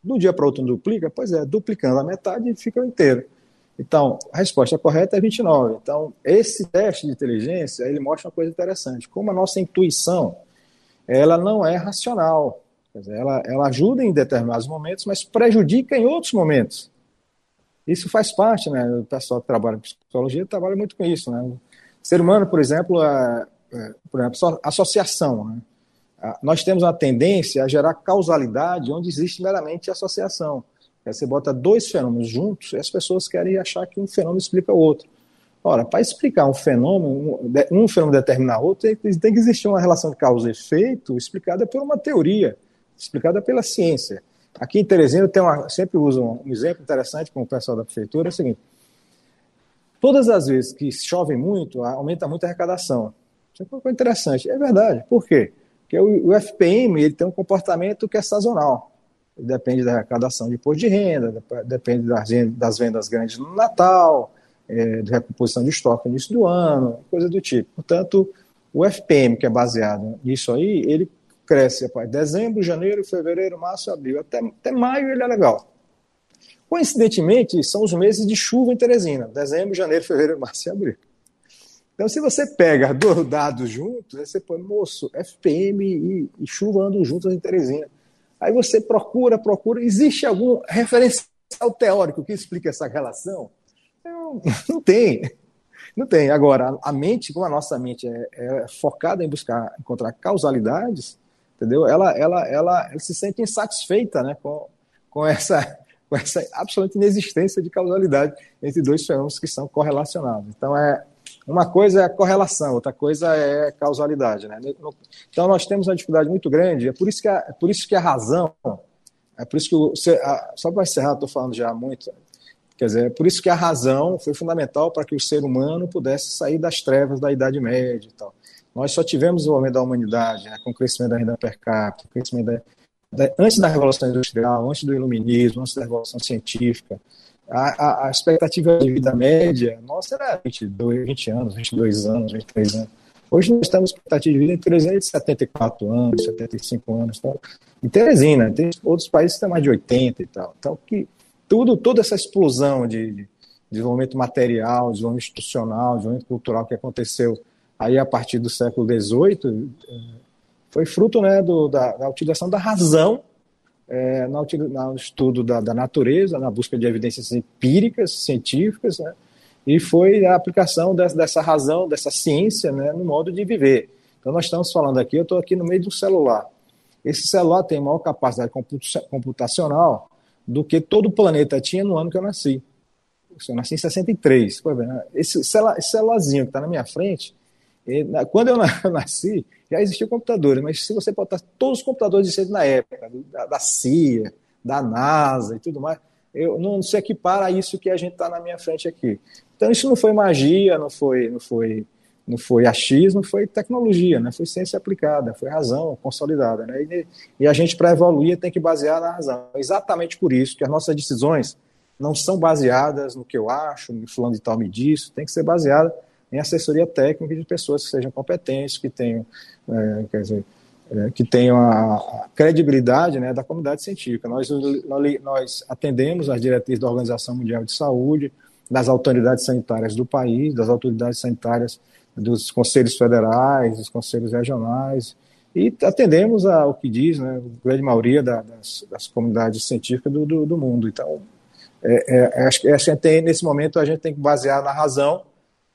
Do dia para outro não duplica? Pois é, duplicando a metade fica inteiro. Então, a resposta correta é 29. Então, esse teste de inteligência, ele mostra uma coisa interessante. Como a nossa intuição, ela não é racional. Dizer, ela, ela ajuda em determinados momentos, mas prejudica em outros momentos. Isso faz parte, né? O pessoal que trabalha em psicologia trabalha muito com isso, né? O ser humano, por exemplo, é, é, por exemplo, associação, né? Nós temos a tendência a gerar causalidade onde existe meramente associação. Você bota dois fenômenos juntos e as pessoas querem achar que um fenômeno explica o outro. Ora, para explicar um fenômeno, um, um fenômeno determinar outro, tem, tem que existir uma relação de causa e efeito explicada por uma teoria explicada pela ciência. Aqui em Teresina tem uma, sempre uso um exemplo interessante com o pessoal da prefeitura, é o seguinte, Todas as vezes que chove muito, aumenta muito a arrecadação. Isso é uma coisa interessante. É verdade. Por quê? Porque o, o FPM ele tem um comportamento que é sazonal. Depende da arrecadação de imposto de renda, depende das, das vendas grandes no Natal, é, de recomposição de estoque no início do ano, coisa do tipo. Portanto, o FPM, que é baseado nisso aí, ele cresce rapaz, dezembro, janeiro, fevereiro, março, abril. Até, até maio ele é legal. Coincidentemente, são os meses de chuva em Teresina: dezembro, janeiro, fevereiro, março e abril. Então, se você pega dois dados juntos, você põe, moço, FPM e, e chuva andam juntos em Teresina. Aí você procura, procura, existe algum referencial teórico que explique essa relação? Não, não tem. Não tem. Agora, a mente, como a nossa mente é, é focada em buscar encontrar causalidades, entendeu? Ela, ela, ela, ela se sente insatisfeita né, com, com essa com essa absoluta inexistência de causalidade entre dois fenômenos que são correlacionados. Então, é, uma coisa é a correlação, outra coisa é causalidade. Né? Então, nós temos uma dificuldade muito grande, é por isso que a, é por isso que a razão, é por isso que, só para encerrar, estou falando já muito, quer dizer, é por isso que a razão foi fundamental para que o ser humano pudesse sair das trevas da Idade Média e tal. Nós só tivemos o desenvolvimento da humanidade, né, com o crescimento da renda per capita, crescimento da, antes da Revolução Industrial, antes do Iluminismo, antes da Revolução Científica, a, a, a expectativa de vida média nossa era 22, 20 anos, 22 anos, 23 anos. Hoje nós com expectativa de vida em 374 anos, 75 anos. Então, em Teresina, tem outros países que têm mais de 80 e tal. Então, que tudo, toda essa explosão de, de desenvolvimento material, desenvolvimento institucional, desenvolvimento cultural que aconteceu aí a partir do século XVIII, foi fruto né, do, da, da, utilização da razão é, no, no, estudo da, da, natureza, na busca de evidências empíricas, científicas, né, e foi a aplicação dessa, dessa razão, dessa ciência, né, no modo de viver. Então, nós estamos falando aqui, eu estou aqui no meio de um celular. Esse celular tem maior capacidade computacional do que todo o planeta tinha no ano que eu nasci. Eu nasci em 63. Esse, celular, esse celularzinho que está na minha frente, quando eu nasci, já existiam computadores, mas se você botar todos os computadores existentes na época, da, da CIA, da NASA e tudo mais, eu não se equipara a isso que a gente está na minha frente aqui. Então isso não foi magia, não foi, não foi, não foi achismo, foi tecnologia, né? Foi ciência aplicada, foi razão consolidada, né? E, e a gente para evoluir tem que basear na razão. Exatamente por isso que as nossas decisões não são baseadas no que eu acho, no fulano de tal me disse, tem que ser baseada em assessoria técnica de pessoas que sejam competentes, que tenham, é, quer dizer, é, que tenham a, credibilidade né, da comunidade científica. Nós, nós atendemos as diretrizes da Organização Mundial de Saúde, das autoridades sanitárias do país, das autoridades sanitárias dos conselhos federais, dos conselhos regionais, e atendemos ao que diz né, a grande maioria da, das, das, comunidades científicas do, do, do mundo. Então, é, é, acho que a gente tem, nesse momento a gente tem que basear na razão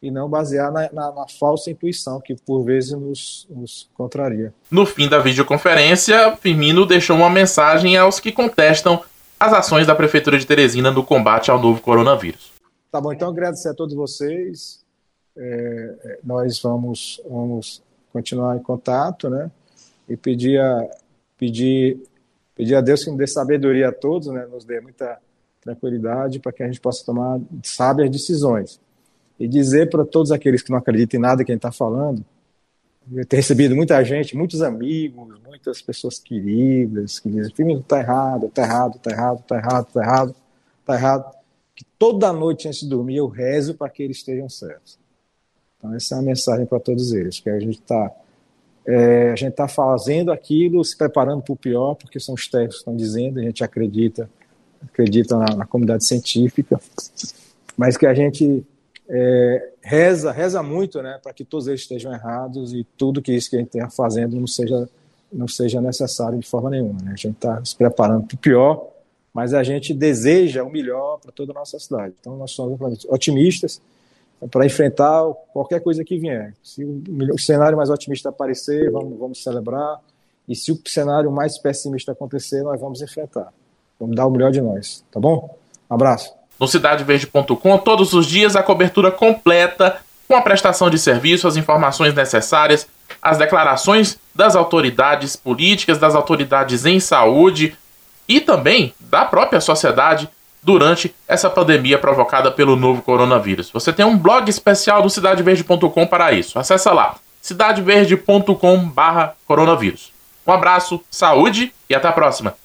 e não basear na, na, na, falsa intuição que por vezes nos, nos contraria. No fim da videoconferência, Firmino deixou uma mensagem aos que contestam as ações da Prefeitura de Teresina no combate ao novo coronavírus. Tá bom, então agradecer a todos vocês. É, é nós vamos, vamos continuar em contato, né? E pedir a, pedir, pedir a Deus que nos dê sabedoria a todos, né? Nos dê muita tranquilidade para que a gente possa tomar sábias decisões e dizer para todos aqueles que não acreditam em nada que a gente está falando, eu tenho recebido muita gente, muitos amigos, muitas pessoas queridas que dizem, filho, está errado, está errado, está errado, está errado, está errado, está errado, que toda noite antes de dormir eu rezo para que eles estejam certos. Então essa é a mensagem para todos eles, que a gente está é, a gente está fazendo aquilo, se preparando para o pior, porque são os técnicos que estão dizendo, a gente acredita, acredita na, na comunidade científica, mas que a gente é, reza, reza muito, né, para que todos eles estejam errados e tudo que isso que a gente está fazendo não seja, não seja necessário de forma nenhuma. Né? A gente está se preparando para o pior, mas a gente deseja o melhor para toda a nossa cidade. Então, nós somos otimistas para enfrentar qualquer coisa que vier. Se o, cenário mais otimista aparecer, vamos, vamos celebrar. E se o cenário mais pessimista acontecer, nós vamos enfrentar. Vamos dar o melhor de nós, tá bom? Um abraço no cidadeverde.com todos os dias a cobertura completa com a prestação de serviço, as informações necessárias, as declarações das autoridades políticas, das autoridades em saúde e também da própria sociedade durante essa pandemia provocada pelo novo coronavírus. Você tem um blog especial do cidadeverde.com para isso. Acesse lá, cidadeverde.com/coronavírus. Um abraço, saúde e até a próxima.